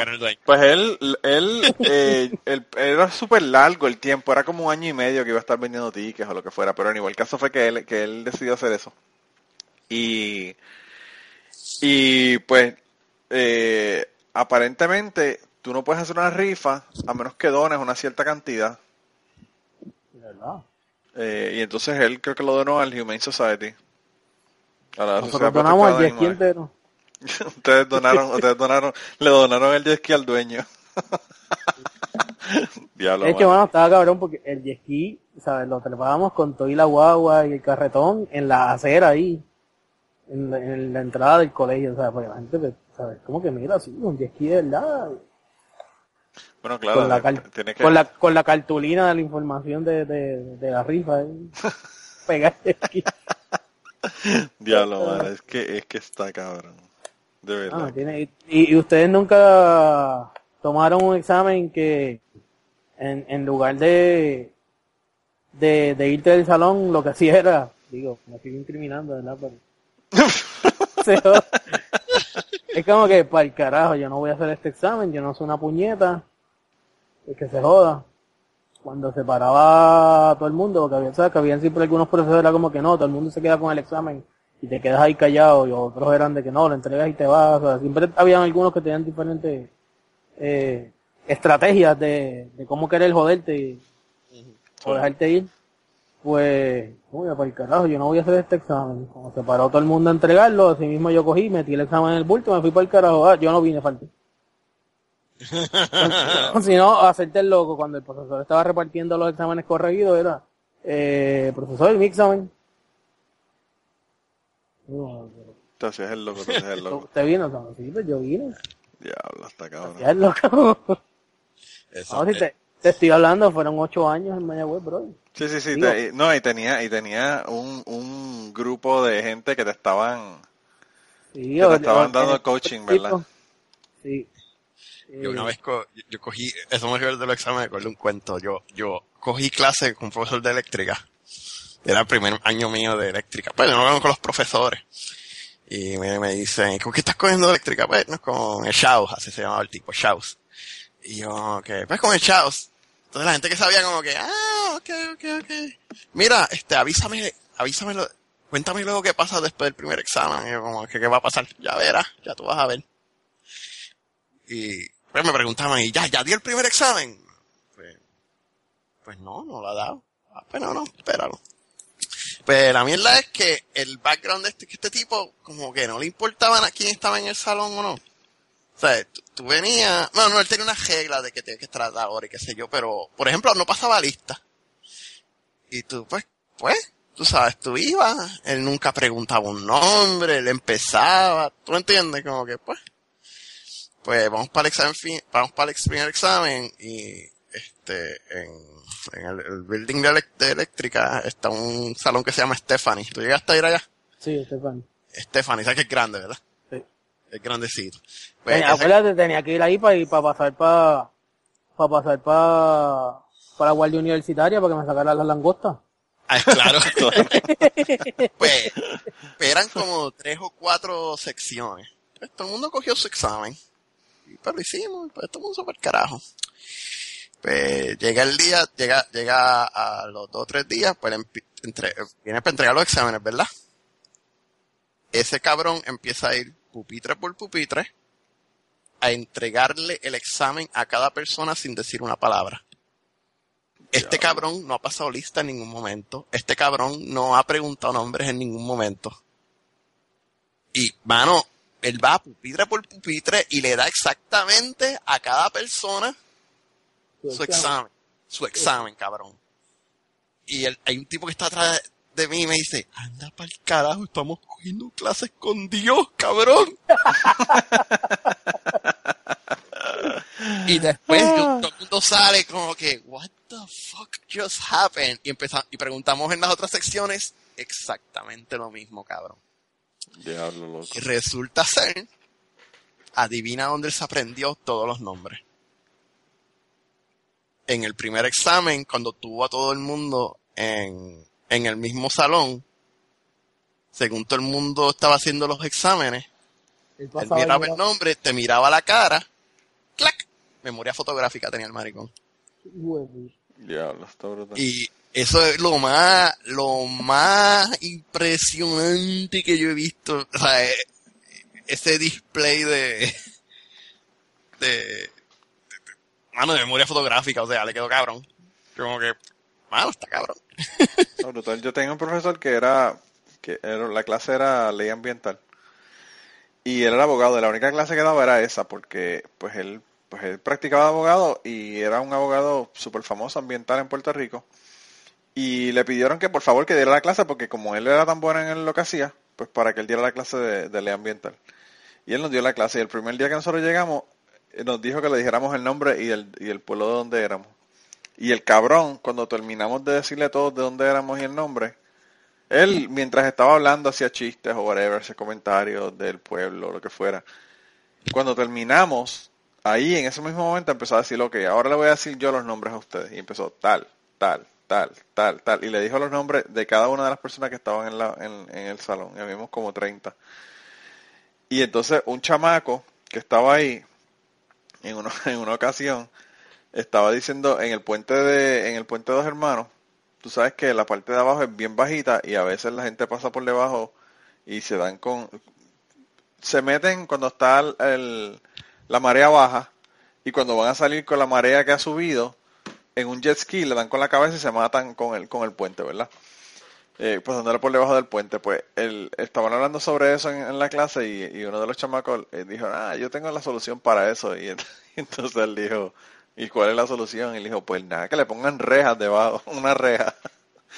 Pues él, él, eh, él era súper largo el tiempo, era como un año y medio que iba a estar vendiendo tickets o lo que fuera, pero igual el caso fue que él, que él decidió hacer eso. Y, y pues, eh, aparentemente, tú no puedes hacer una rifa a menos que dones una cierta cantidad. ¿Verdad? Eh, y entonces él creo que lo donó al Humane Society. A la Nosotros donamos el jet entero. ustedes donaron, ustedes donaron, le donaron el jet al dueño. [LAUGHS] Diablo, es que bueno, estaba cabrón porque el jet ski, ¿sabes? Lo trepábamos con todo y la guagua y el carretón en la acera ahí, en la, entrada del colegio, sea, pues la gente, pues, ¿sabes? Como que mira, así, un jet ski de verdad. Bueno, claro, con la, que... con la, con la cartulina de la información de, de, de la rifa, ¿eh? [LAUGHS] el ski. [LAUGHS] Diablo, man, es que, es que está cabrón. De verdad. Ah, y, ustedes nunca tomaron un examen que en, en lugar de, de, de irte del salón, lo que hacía era, digo, me sigo incriminando, ¿verdad? Pero, [LAUGHS] es como que, para el carajo, yo no voy a hacer este examen, yo no soy una puñeta, es que se joda. Cuando se paraba todo el mundo, porque había, ¿sabes? que habían siempre algunos profesores, era como que no, todo el mundo se queda con el examen y te quedas ahí callado y otros eran de que no, lo entregas y te vas. O sea, siempre habían algunos que tenían diferentes eh, estrategias de, de cómo querer joderte y, o dejarte ir. Pues, uy, para el carajo, yo no voy a hacer este examen. Como se paró todo el mundo a entregarlo, así mismo yo cogí, metí el examen en el bulto, me fui para el carajo. Ah, yo no vine, falté. [LAUGHS] si no, hacerte el loco cuando el profesor estaba repartiendo los exámenes corregidos era, eh, profesor, mi examen. Te hacías el loco, te hacías el loco. ¿Te vino? Sí, pues yo vine. Diablo, hasta cabrón. Te el loco. Eso, si te, te, estoy hablando, fueron ocho años en Mayagüez, bro. Sí, sí, sí. Te, no, y tenía, y tenía un, un grupo de gente que te estaban... Sí, que te estaban dando coaching, ¿verdad? Sí. Yo una vez yo, cogí, eso me recuerdo de los exámenes, recuerdo un cuento. Yo, yo cogí clase con un profesor de eléctrica era el primer año mío de eléctrica. Pues yo no con los profesores. Y me, me dicen, ¿con qué estás cogiendo eléctrica? Pues, no, con el Shaus, así se llamaba el tipo, Shaus. Y yo, que, pues con el Shaus. Entonces la gente que sabía como que, ah, ok, ok, ok. Mira, este, avísame, avísame, lo, cuéntame luego qué pasa después del primer examen. Y yo como, que qué va a pasar? Ya verás, ya tú vas a ver. Y, pues me preguntaban, ¿y ya, ya di el primer examen? Pues, pues no, no lo ha dado. Ah, pues no, no, espéralo. Pues la mierda es que el background de este, este tipo, como que no le importaba a quién estaba en el salón o no. O sea, tú, venías, bueno, no, él tenía una regla de que tienes que estar ahora y qué sé yo, pero, por ejemplo, no pasaba lista. Y tú, pues, pues, tú sabes, tú ibas, él nunca preguntaba un nombre, él empezaba, tú entiendes, como que, pues, pues vamos para el examen, vamos para el primer examen y, este, en, en el, building de, eléctrica está un salón que se llama Stephanie. ¿Tú llegaste a ir allá? Sí, Stephanie. Stephanie, sabes que es grande, ¿verdad? Sí. Es grandecito. Pues, acuérdate, tenía que ir ahí para, para pasar para, para pasar para, para la guardia universitaria para que me sacara las langostas. Ah, claro. [LAUGHS] pues, eran [LAUGHS] como tres o cuatro secciones. Pues, todo el mundo cogió su examen. Y pues lo hicimos, pues todo el mundo super carajo. Pues llega el día, llega, llega a los dos o tres días, pues entre, viene para entregar los exámenes, ¿verdad? Ese cabrón empieza a ir pupitre por pupitre a entregarle el examen a cada persona sin decir una palabra. Este cabrón no ha pasado lista en ningún momento. Este cabrón no ha preguntado nombres en ningún momento. Y, mano, él va pupitre por pupitre y le da exactamente a cada persona su examen. Su examen, cabrón. Y el, hay un tipo que está atrás de mí y me dice, anda para el carajo, estamos cogiendo clases con Dios, cabrón. [LAUGHS] y después todo el mundo sale como que, what the fuck just happened? Y empezamos, y preguntamos en las otras secciones exactamente lo mismo, cabrón. Y resulta ser, adivina dónde se aprendió todos los nombres. en el primer examen, cuando tuvo a todo el mundo en, en el mismo salón, según todo el mundo estaba haciendo los exámenes, él, miraba el nombre, te miraba la cara, clac, memoria fotográfica tenía el maricón. Y eso es lo más, lo más impresionante que yo he visto. O sea, eh, ese display de, de, mano, de memoria fotográfica, o sea, le quedó cabrón. Como que, mano, está cabrón. Yo tengo un profesor que era, que era, la clase era ley ambiental. Y él era abogado, la única clase que daba era esa, porque pues él, pues él practicaba de abogado y era un abogado súper famoso ambiental en Puerto Rico. Y le pidieron que por favor que diera la clase, porque como él era tan bueno en lo que hacía, pues para que él diera la clase de, de ley ambiental. Y él nos dio la clase y el primer día que nosotros llegamos, eh, nos dijo que le dijéramos el nombre y el, y el pueblo de donde éramos. Y el cabrón, cuando terminamos de decirle a todos de dónde éramos y el nombre, él, mientras estaba hablando, hacía chistes o whatever, hacía comentarios del pueblo, lo que fuera. Cuando terminamos, ahí en ese mismo momento empezó a decir, ok, ahora le voy a decir yo los nombres a ustedes. Y empezó tal, tal, tal, tal, tal. Y le dijo los nombres de cada una de las personas que estaban en, la, en, en el salón. Y habíamos como 30. Y entonces un chamaco que estaba ahí, en una, [LAUGHS] en una ocasión, estaba diciendo en el puente de, en el puente de dos hermanos, tú sabes que la parte de abajo es bien bajita y a veces la gente pasa por debajo y se dan con, se meten cuando está el, la marea baja y cuando van a salir con la marea que ha subido, en un jet ski le dan con la cabeza y se matan con el, con el puente, ¿verdad? eh, pues por debajo del puente, pues él, estaban hablando sobre eso en, la clase y, uno de los chamacos eh, dijo, ah, yo tengo la solución para eso. Y, [LAUGHS] entonces él dijo, ¿y cuál es la solución? Y él dijo, pues nada, que le pongan rejas debajo, [LAUGHS] una reja.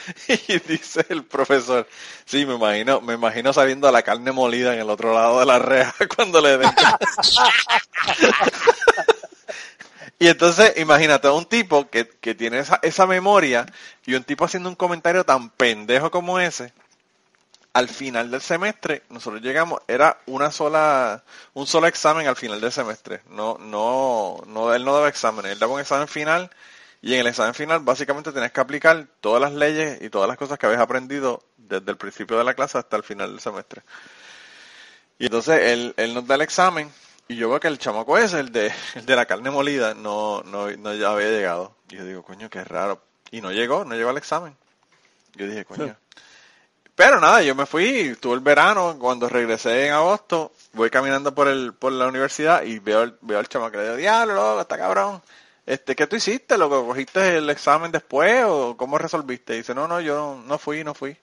[LAUGHS] Y dice el profesor, sí, me imagino, me imagino saliendo a la carne molida en el otro lado de la reja [LAUGHS] cuando le den. [LAUGHS] Y entonces, imagínate, un tipo que, que tiene esa, esa memoria y un tipo haciendo un comentario tan pendejo como ese, al final del semestre, nosotros llegamos, era una sola, un solo examen al final del semestre. No, no, no, él no daba examen, él daba un examen final y en el examen final básicamente tenías que aplicar todas las leyes y todas las cosas que habías aprendido desde el principio de la clase hasta el final del semestre. Y entonces él, él nos da el examen y yo veo que el chamaco ese, el de, [LAUGHS] el de la carne molida, no, no, no ya había llegado. Y yo digo, coño, qué raro. Y no llegó, no llegó al examen. Yo dije, coño. Pero nada, yo me fui, tuve el verano, cuando regresé en agosto, voy caminando por el, por la universidad y veo, veo al chamaco, le digo, diablo, loco, está cabrón. Este, ¿qué tú hiciste, loco? ¿Cogiste el examen después o cómo resolviste? Y dice, no, no, yo no fui, no fui.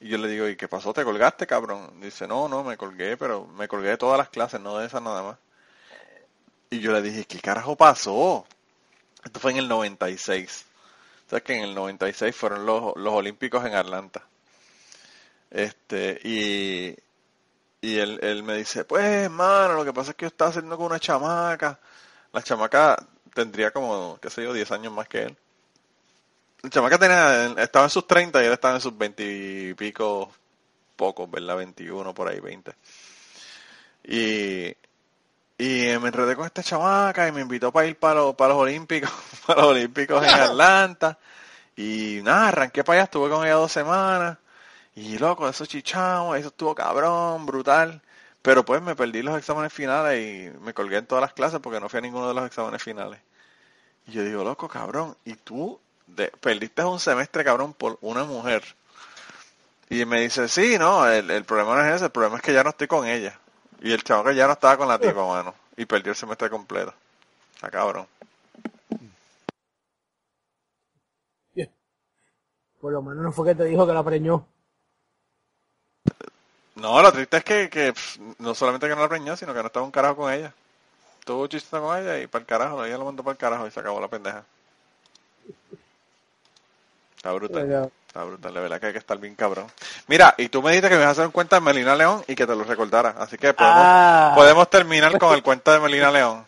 Y yo le digo, ¿y qué pasó? ¿Te colgaste, cabrón? Dice, no, no, me colgué, pero me colgué de todas las clases, no de esas nada más. Y yo le dije, ¿qué carajo pasó? Esto fue en el 96. O sea que en el 96 fueron los, los Olímpicos en Atlanta. Este, y, y él, él me dice, pues, mano, lo que pasa es que yo estaba saliendo con una chamaca. La chamaca tendría como, qué sé yo, 10 años más que él el chamaca tenía, estaba en sus 30 y él estaba en sus 20 y pico pocos, ¿verdad? 21 por ahí, 20. Y, y me enredé con esta chamaca y me invitó para ir para los, para los Olímpicos, [LAUGHS] para los Olímpicos en Atlanta. Y nada, arranqué para allá, estuve con ella dos semanas. Y loco, eso chichamos, eso estuvo cabrón, brutal. Pero pues me perdí los exámenes finales y me colgué en todas las clases porque no fui a ninguno de los exámenes finales. Y yo digo, loco, cabrón, ¿y tú perdiste un semestre, cabrón, por una mujer. Y me dice, sí, no, el, problema no es ese, el problema es que ya no estoy con ella. Y el chavo que ya no estaba con la tipa, mano. Y perdió el semestre completo. Está cabrón. Por lo menos no fue que te dijo que la preñó. No, lo triste es que, que no solamente que no la preñó, sino que no estaba un carajo con ella. Tuvo chiste con ella y para el carajo, ella lo mandó para el carajo y se acabó la pendeja. Está brutal. Está brutal, de verdad que hay que estar bien cabrón. Mira, y tú me dijiste que me ibas a hacer un cuenta de Melina León y que te lo recordara. Así que podemos, ah. podemos terminar con el cuenta de Melina León.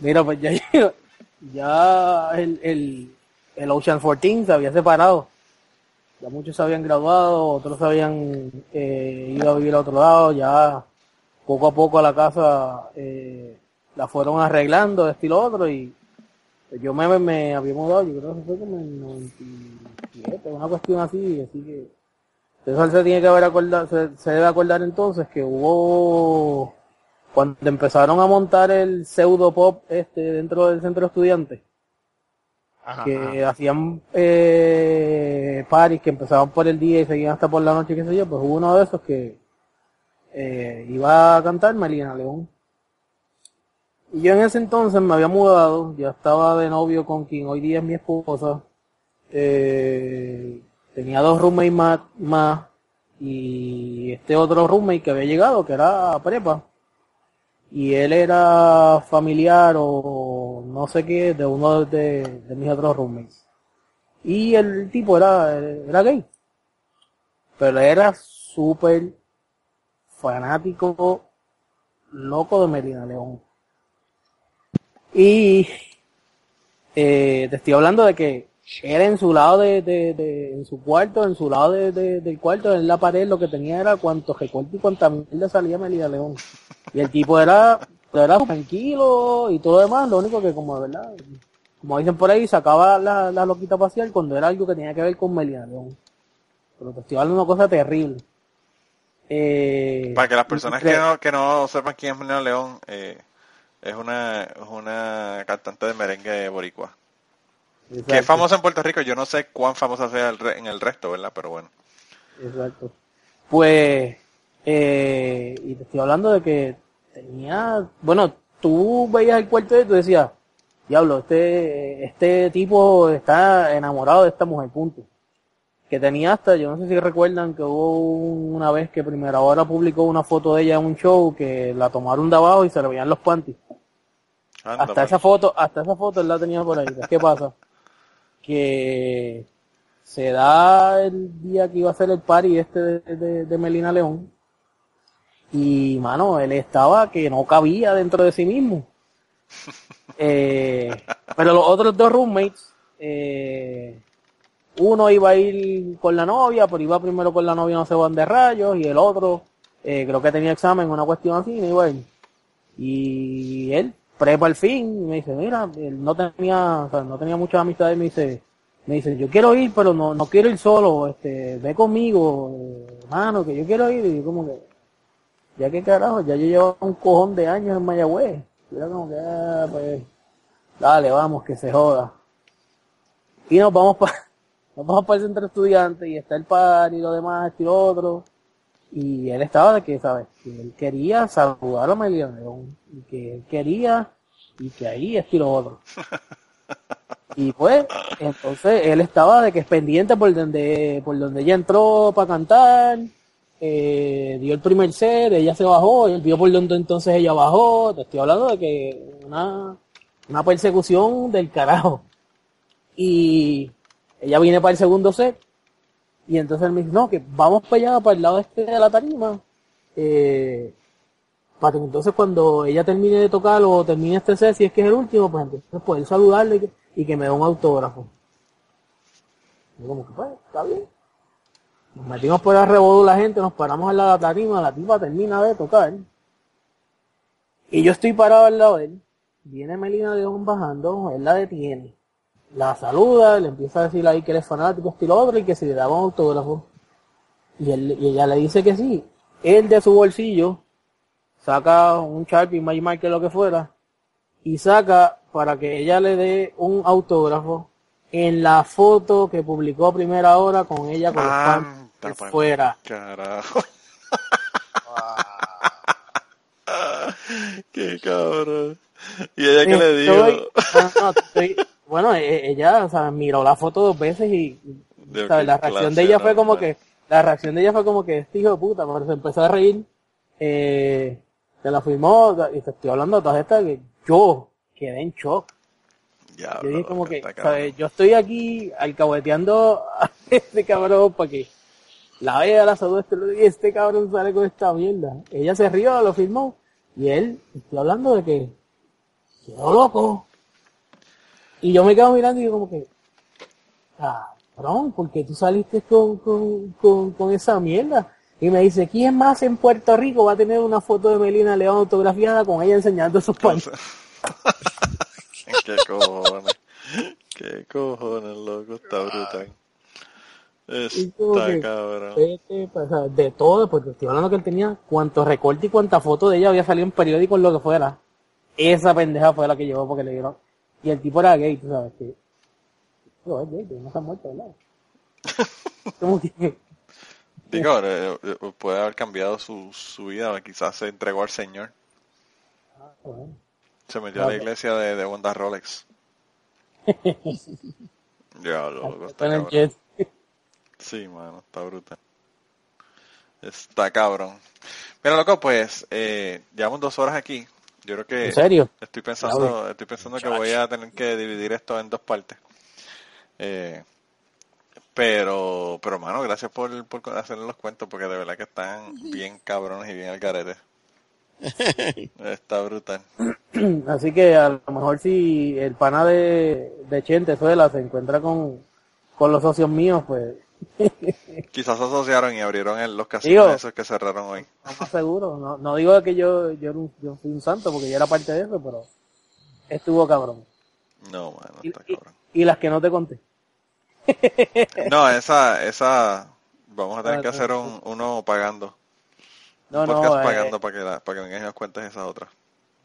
Mira, pues ya, [LAUGHS] ya el, el, el Ocean 14 se había separado. Ya muchos se habían graduado, otros se habían eh, ido a vivir a otro lado. Ya poco a poco a la casa eh, la fueron arreglando, de estilo otro, y Yo me, me había mudado, yo creo que fue como en 97, una cuestión así, así que... Eso se tiene que haber acordado, se, se debe acordar entonces que hubo cuando empezaron a montar el pseudo pop este dentro del centro de estudiantes, que hacían eh, paris que empezaban por el día y seguían hasta por la noche, qué sé yo, pues hubo uno de esos que eh, iba a cantar Melina León. Y yo en ese entonces me había mudado, ya estaba de novio con quien hoy día es mi esposa. Eh, tenía dos roommates más, más y este otro roommate que había llegado, que era prepa y él era familiar o no sé qué de uno de, mis otros roommates. Y el tipo era, era gay. Pero era súper fanático, loco de Melina León. Y eh, te estoy hablando de que era en su lado de, de, en su cuarto, en su lado de, del cuarto, en la pared, lo que tenía era cuánto recuerdo y cuánta mierda salía Melina León. Y el tipo era, era tranquilo y todo lo demás, lo único que como de verdad, como dicen por ahí, sacaba la, la loquita pacial cuando era algo que tenía que ver con Melina León. Pero te estoy hablando de una cosa terrible. Eh, Para que las personas que no, que no sepan quién es Melina León, eh, es una, es una cantante de merengue boricua. Que es famosa en Puerto Rico, yo no sé cuán famosa sea en el resto, ¿verdad? Pero bueno. Exacto. Pues eh, y te estoy hablando de que tenía, bueno, tú veías el cuarto y tú decías, diablo, este, este tipo está enamorado de esta mujer, punto. Que tenía hasta, yo no sé si recuerdan que hubo una vez que Primera Hora publicó una foto de ella en un show que la tomaron de abajo y se le veían los panties. hasta esa foto, hasta esa foto él la tenía por ahí. ¿Qué pasa? Que se da el día que iba a ser el party este de Melina León y, mano, él estaba que no cabía dentro de sí mismo. [LAUGHS] Eh, pero los otros dos roommates, eh, uno iba a ir con la novia, pero iba primero con la novia no sé dónde rayos, y el otro, eh, creo que tenía examen, una cuestión así, no iba a ir. Y él, prepa al fin, me dice, mira, él no tenía, o sea, no tenía muchas amistades, me dice, me dice, yo quiero ir, pero no, no quiero ir solo, este, ve conmigo, hermano, que yo quiero ir, y yo como que, ya que carajo, ya yo llevo un cojón de años en Mayagüez. Era como que, ah, pues, dale, vamos, que se joda. Y nos vamos [LAUGHS] para, vamos para el centro estudiante y está el par y lo demás, y lo otro. Y él estaba de que, ¿sabes? Que él quería saludar a Melina León. Y que él quería, y que ahí es y lo otro. [LAUGHS] Y pues, entonces él estaba de que es pendiente por donde, por donde ella entró para cantar eh, dio el primer set, ella se bajó, y él vio por donde entonces ella bajó, te estoy hablando de que una, una persecución del carajo. Y ella viene para el segundo set, y entonces él me dice, no, que vamos para allá, para el lado este de la tarima, eh, para que entonces cuando ella termine de tocar o termine este set, si es que es el último, pues entonces poder saludarle y que, me dé un autógrafo. Y como que pues, está bien. Nos metimos por el de la gente, nos paramos al lado de la tarima, la tipa termina de tocar. Y yo estoy parado al lado de él. Viene Melina León bajando, él la detiene. La saluda, le empieza a decir ahí que él es fanático, estilo otro, y que si le daba un autógrafo. Y, él, y ella le dice que sí. Él de su bolsillo saca un Sharpie, Magic Marker, lo que fuera, y saca para que ella le dé un autógrafo en la foto que publicó a primera hora con ella con los fuera. Carajo. [LAUGHS] Qué cabrón. ¿Y ella qué le dijo? Bueno, e, ella, o sea, miró la foto dos veces y, la reacción de ella fue como que, la reacción de ella fue como que este hijo de puta, pero se empezó a reír, eh, se la firmó, y te estoy hablando de todas estas que yo quedé en shock yo dije como que, Yo estoy aquí alcahueteando a [LAUGHS] este cabrón para que la vea, la salude, este, y este cabrón sale con esta mierda. Ella se rió, lo firmó, y él, estoy hablando de que quedó loco. Y yo me quedo mirando y digo como que, cabrón, ¿por qué tú saliste con, con, con, con esa mierda? Y me dice, ¿quién más en Puerto Rico va a tener una foto de Melina León autografiada con ella enseñando sus pantos? [LAUGHS] Qué cojones. cojones, loco? Está brutal. Está cabrón. De todo, porque estoy hablando que él tenía cuántos recortes y cuántas fotos de ella había salido en periódicos, lo que fuera. Esa pendeja fue la que llevó porque le dieron. Y el tipo era gay, tú sabes que. No, es gay, no se ha muerto, ¿verdad? [LAUGHS] ¿Cómo que? Digo, eh, eh, puede haber cambiado su, su vida, quizás se entregó al Señor. Ah, bueno. Se metió a la iglesia de, de Wanda Rolex. [LAUGHS] ya, lo, está cabrón. Sí, mano, está brutal. Está cabrón. Mira, loco, pues, eh, llevamos dos horas aquí. Yo creo que... ¿En serio? Estoy pensando, estoy pensando que voy a tener que dividir esto en dos partes. Eh, pero, pero, mano, gracias por, por hacerle los cuentos, porque de verdad que están bien cabrones y bien al carete. [LAUGHS] Está brutal. Así que a lo mejor si el pana de, de Chente Suela se encuentra con, con los socios míos, pues... Quizás se asociaron y abrieron los casinos esos que cerraron hoy. No seguro, no, no digo que yo, yo, yo fui un santo porque yo era parte de eso, pero estuvo cabrón. No, bueno, está cabrón. Y, las que no te conté. [LAUGHS] no, esa, esa, vamos a tener ah, que hacer un, uno pagando. No, un podcast no, eh, pagando para que, la, para que vengan y nos cuentes esa otra.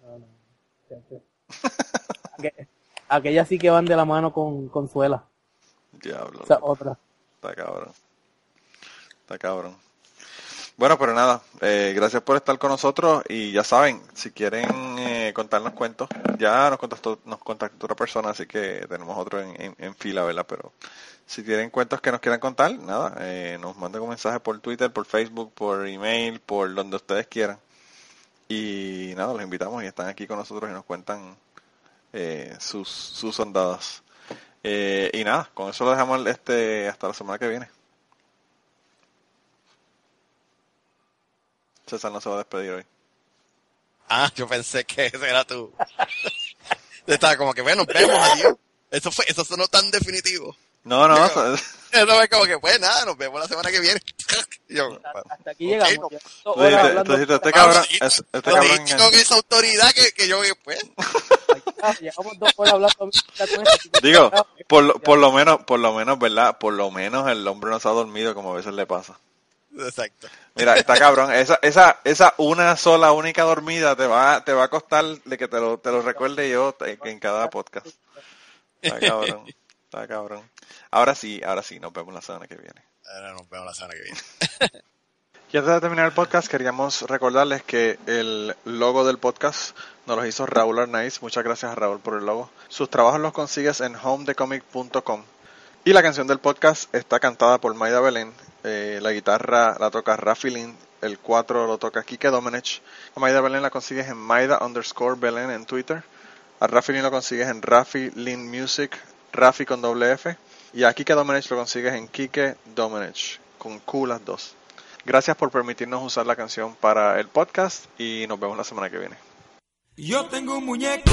No, no. [LAUGHS] Aquellas sí que van de la mano con, con suela. Diablo. Esa otra. Está cabrón. Está cabrón. Bueno, pero nada, eh, gracias por estar con nosotros y ya saben, si quieren eh, contarnos cuentos, ya nos contactó, nos contactó otra persona, así que tenemos otro en, en fila, ¿verdad? Pero si tienen cuentos que nos quieran contar, nada, eh, nos manden un mensaje por Twitter, por Facebook, por email, por donde ustedes quieran. Y nada, los invitamos y están aquí con nosotros y nos cuentan eh, sus, sus ondadas. Eh, y nada, con eso lo dejamos este hasta la semana que viene. César no se va a despedir hoy. Ah, yo pensé que ese era tú. [LAUGHS] Estaba como que, bueno, vemos, adiós. Eso fue, eso sonó tan definitivo. No, no, eso, [LAUGHS] [LAUGHS] es como que, pues nada, nos vemos la semana que viene. [LAUGHS] yo, hasta, aquí llegamos. este cabrón, este cabrón con esa autoridad que, que yo, pues. Llevamos dos horas hablando. Digo, por, lo, por lo menos, por lo menos, ¿verdad? Por lo menos el hombre no se ha dormido como a veces le pasa. Exacto. Mira, está cabrón. Esa, esa, esa una sola, única dormida te va, te va a costar de que te lo, te lo recuerde yo en cada podcast. Está cabrón. Está cabrón. Ahora sí, ahora sí, nos vemos la semana que viene. Ahora nos vemos la semana que viene. [LAUGHS] y antes de terminar el podcast, queríamos recordarles que el logo del podcast nos lo hizo Raúl Arnaiz. Muchas gracias a Raúl por el logo. Sus trabajos los consigues en homedecomic.com. Y la canción del podcast está cantada por Maida Belén. Eh, la guitarra la toca Rafi Lin. El 4 lo toca Kike Domenech. A Maida Belén la consigues en Maida underscore Belén en Twitter. A Rafi Lin lo consigues en Rafi Lin Music Rafi con doble F. Y a Kike Domenech lo consigues en Kike Domenech, con Q las dos. Gracias por permitirnos usar la canción para el podcast y nos vemos la semana que viene. Yo tengo un muñeco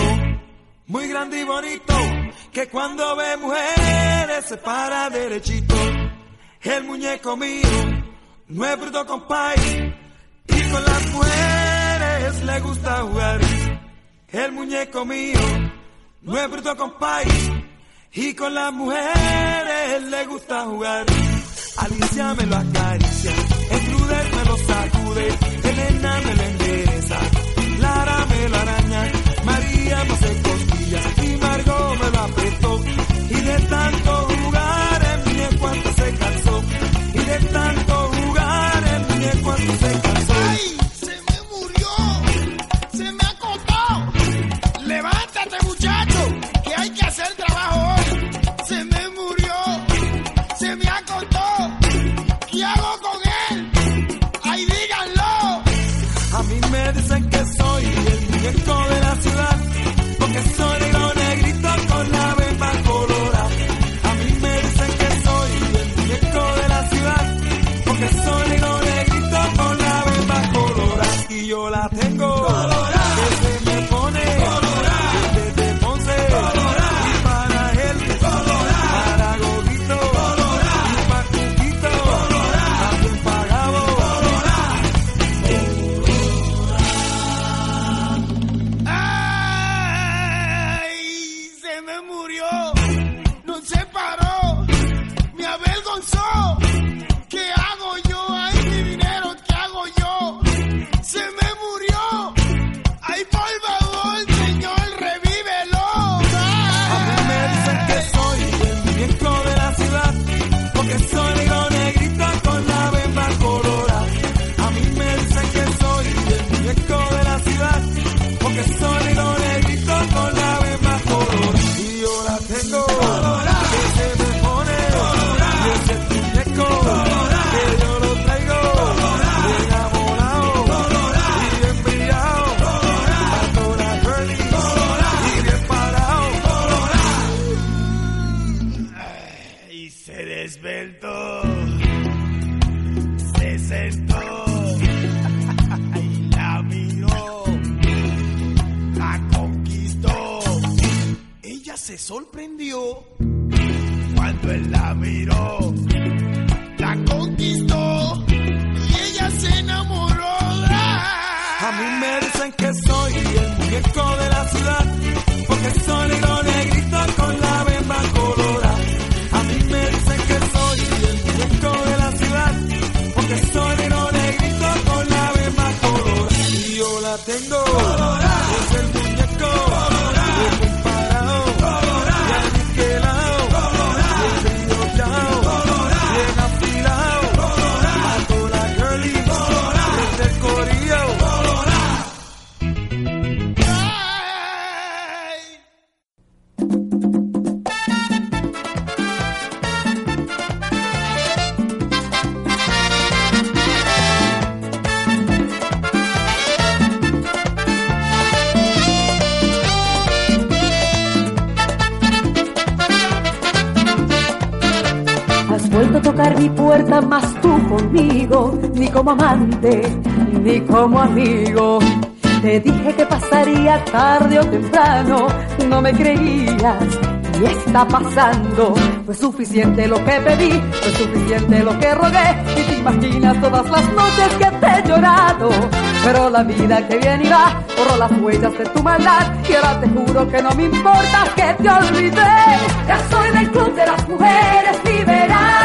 muy grande y bonito que cuando ve mujeres se para derechito. El muñeco mío no es bruto compay y con las mujeres le gusta jugar. El muñeco mío no es bruto compay y con las mujeres le gusta jugar. Alicia me lo acaricia, Struder me lo sacude, Elena me lo endereza, Lara me lo araña, María me hace costillas como amante, ni como amigo. Te dije que pasaría tarde o temprano, no me creías. Y está pasando, fue suficiente lo que pedí, fue suficiente lo que rogué. Y te imaginas todas las noches que te he llorado. Pero la vida que viene va, borró las huellas de tu maldad. Y ahora te juro que no me importa que te olvidé. Ya soy del club de las mujeres liberadas.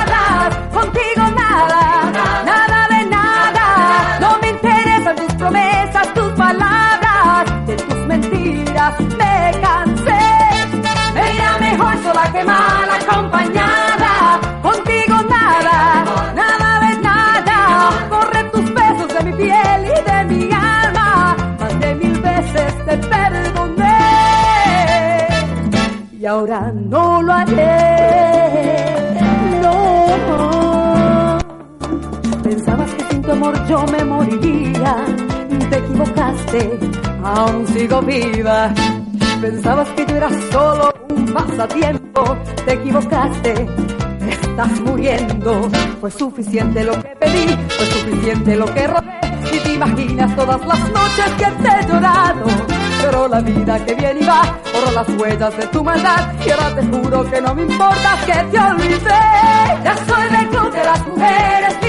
Mejor sola que mal acompañada. Contigo nada, nada de nada. Corre tus besos de mi piel y de mi alma. Más de mil veces te perdoné. Y ahora no lo haré. No. Pensabas que sin tu amor yo me moriría. Te equivocaste, aún sigo viva. Pensabas que yo era solo un pasatiempo. Te equivocaste, estás muriendo. Fue suficiente lo que pedí, fue suficiente lo que rogué. Y te imaginas todas las noches que te he llorado. Pero la vida que viene y va, borró las huellas de tu maldad. Y ahora te juro que no me importa que te olvidé. Ya soy del club de las mujeres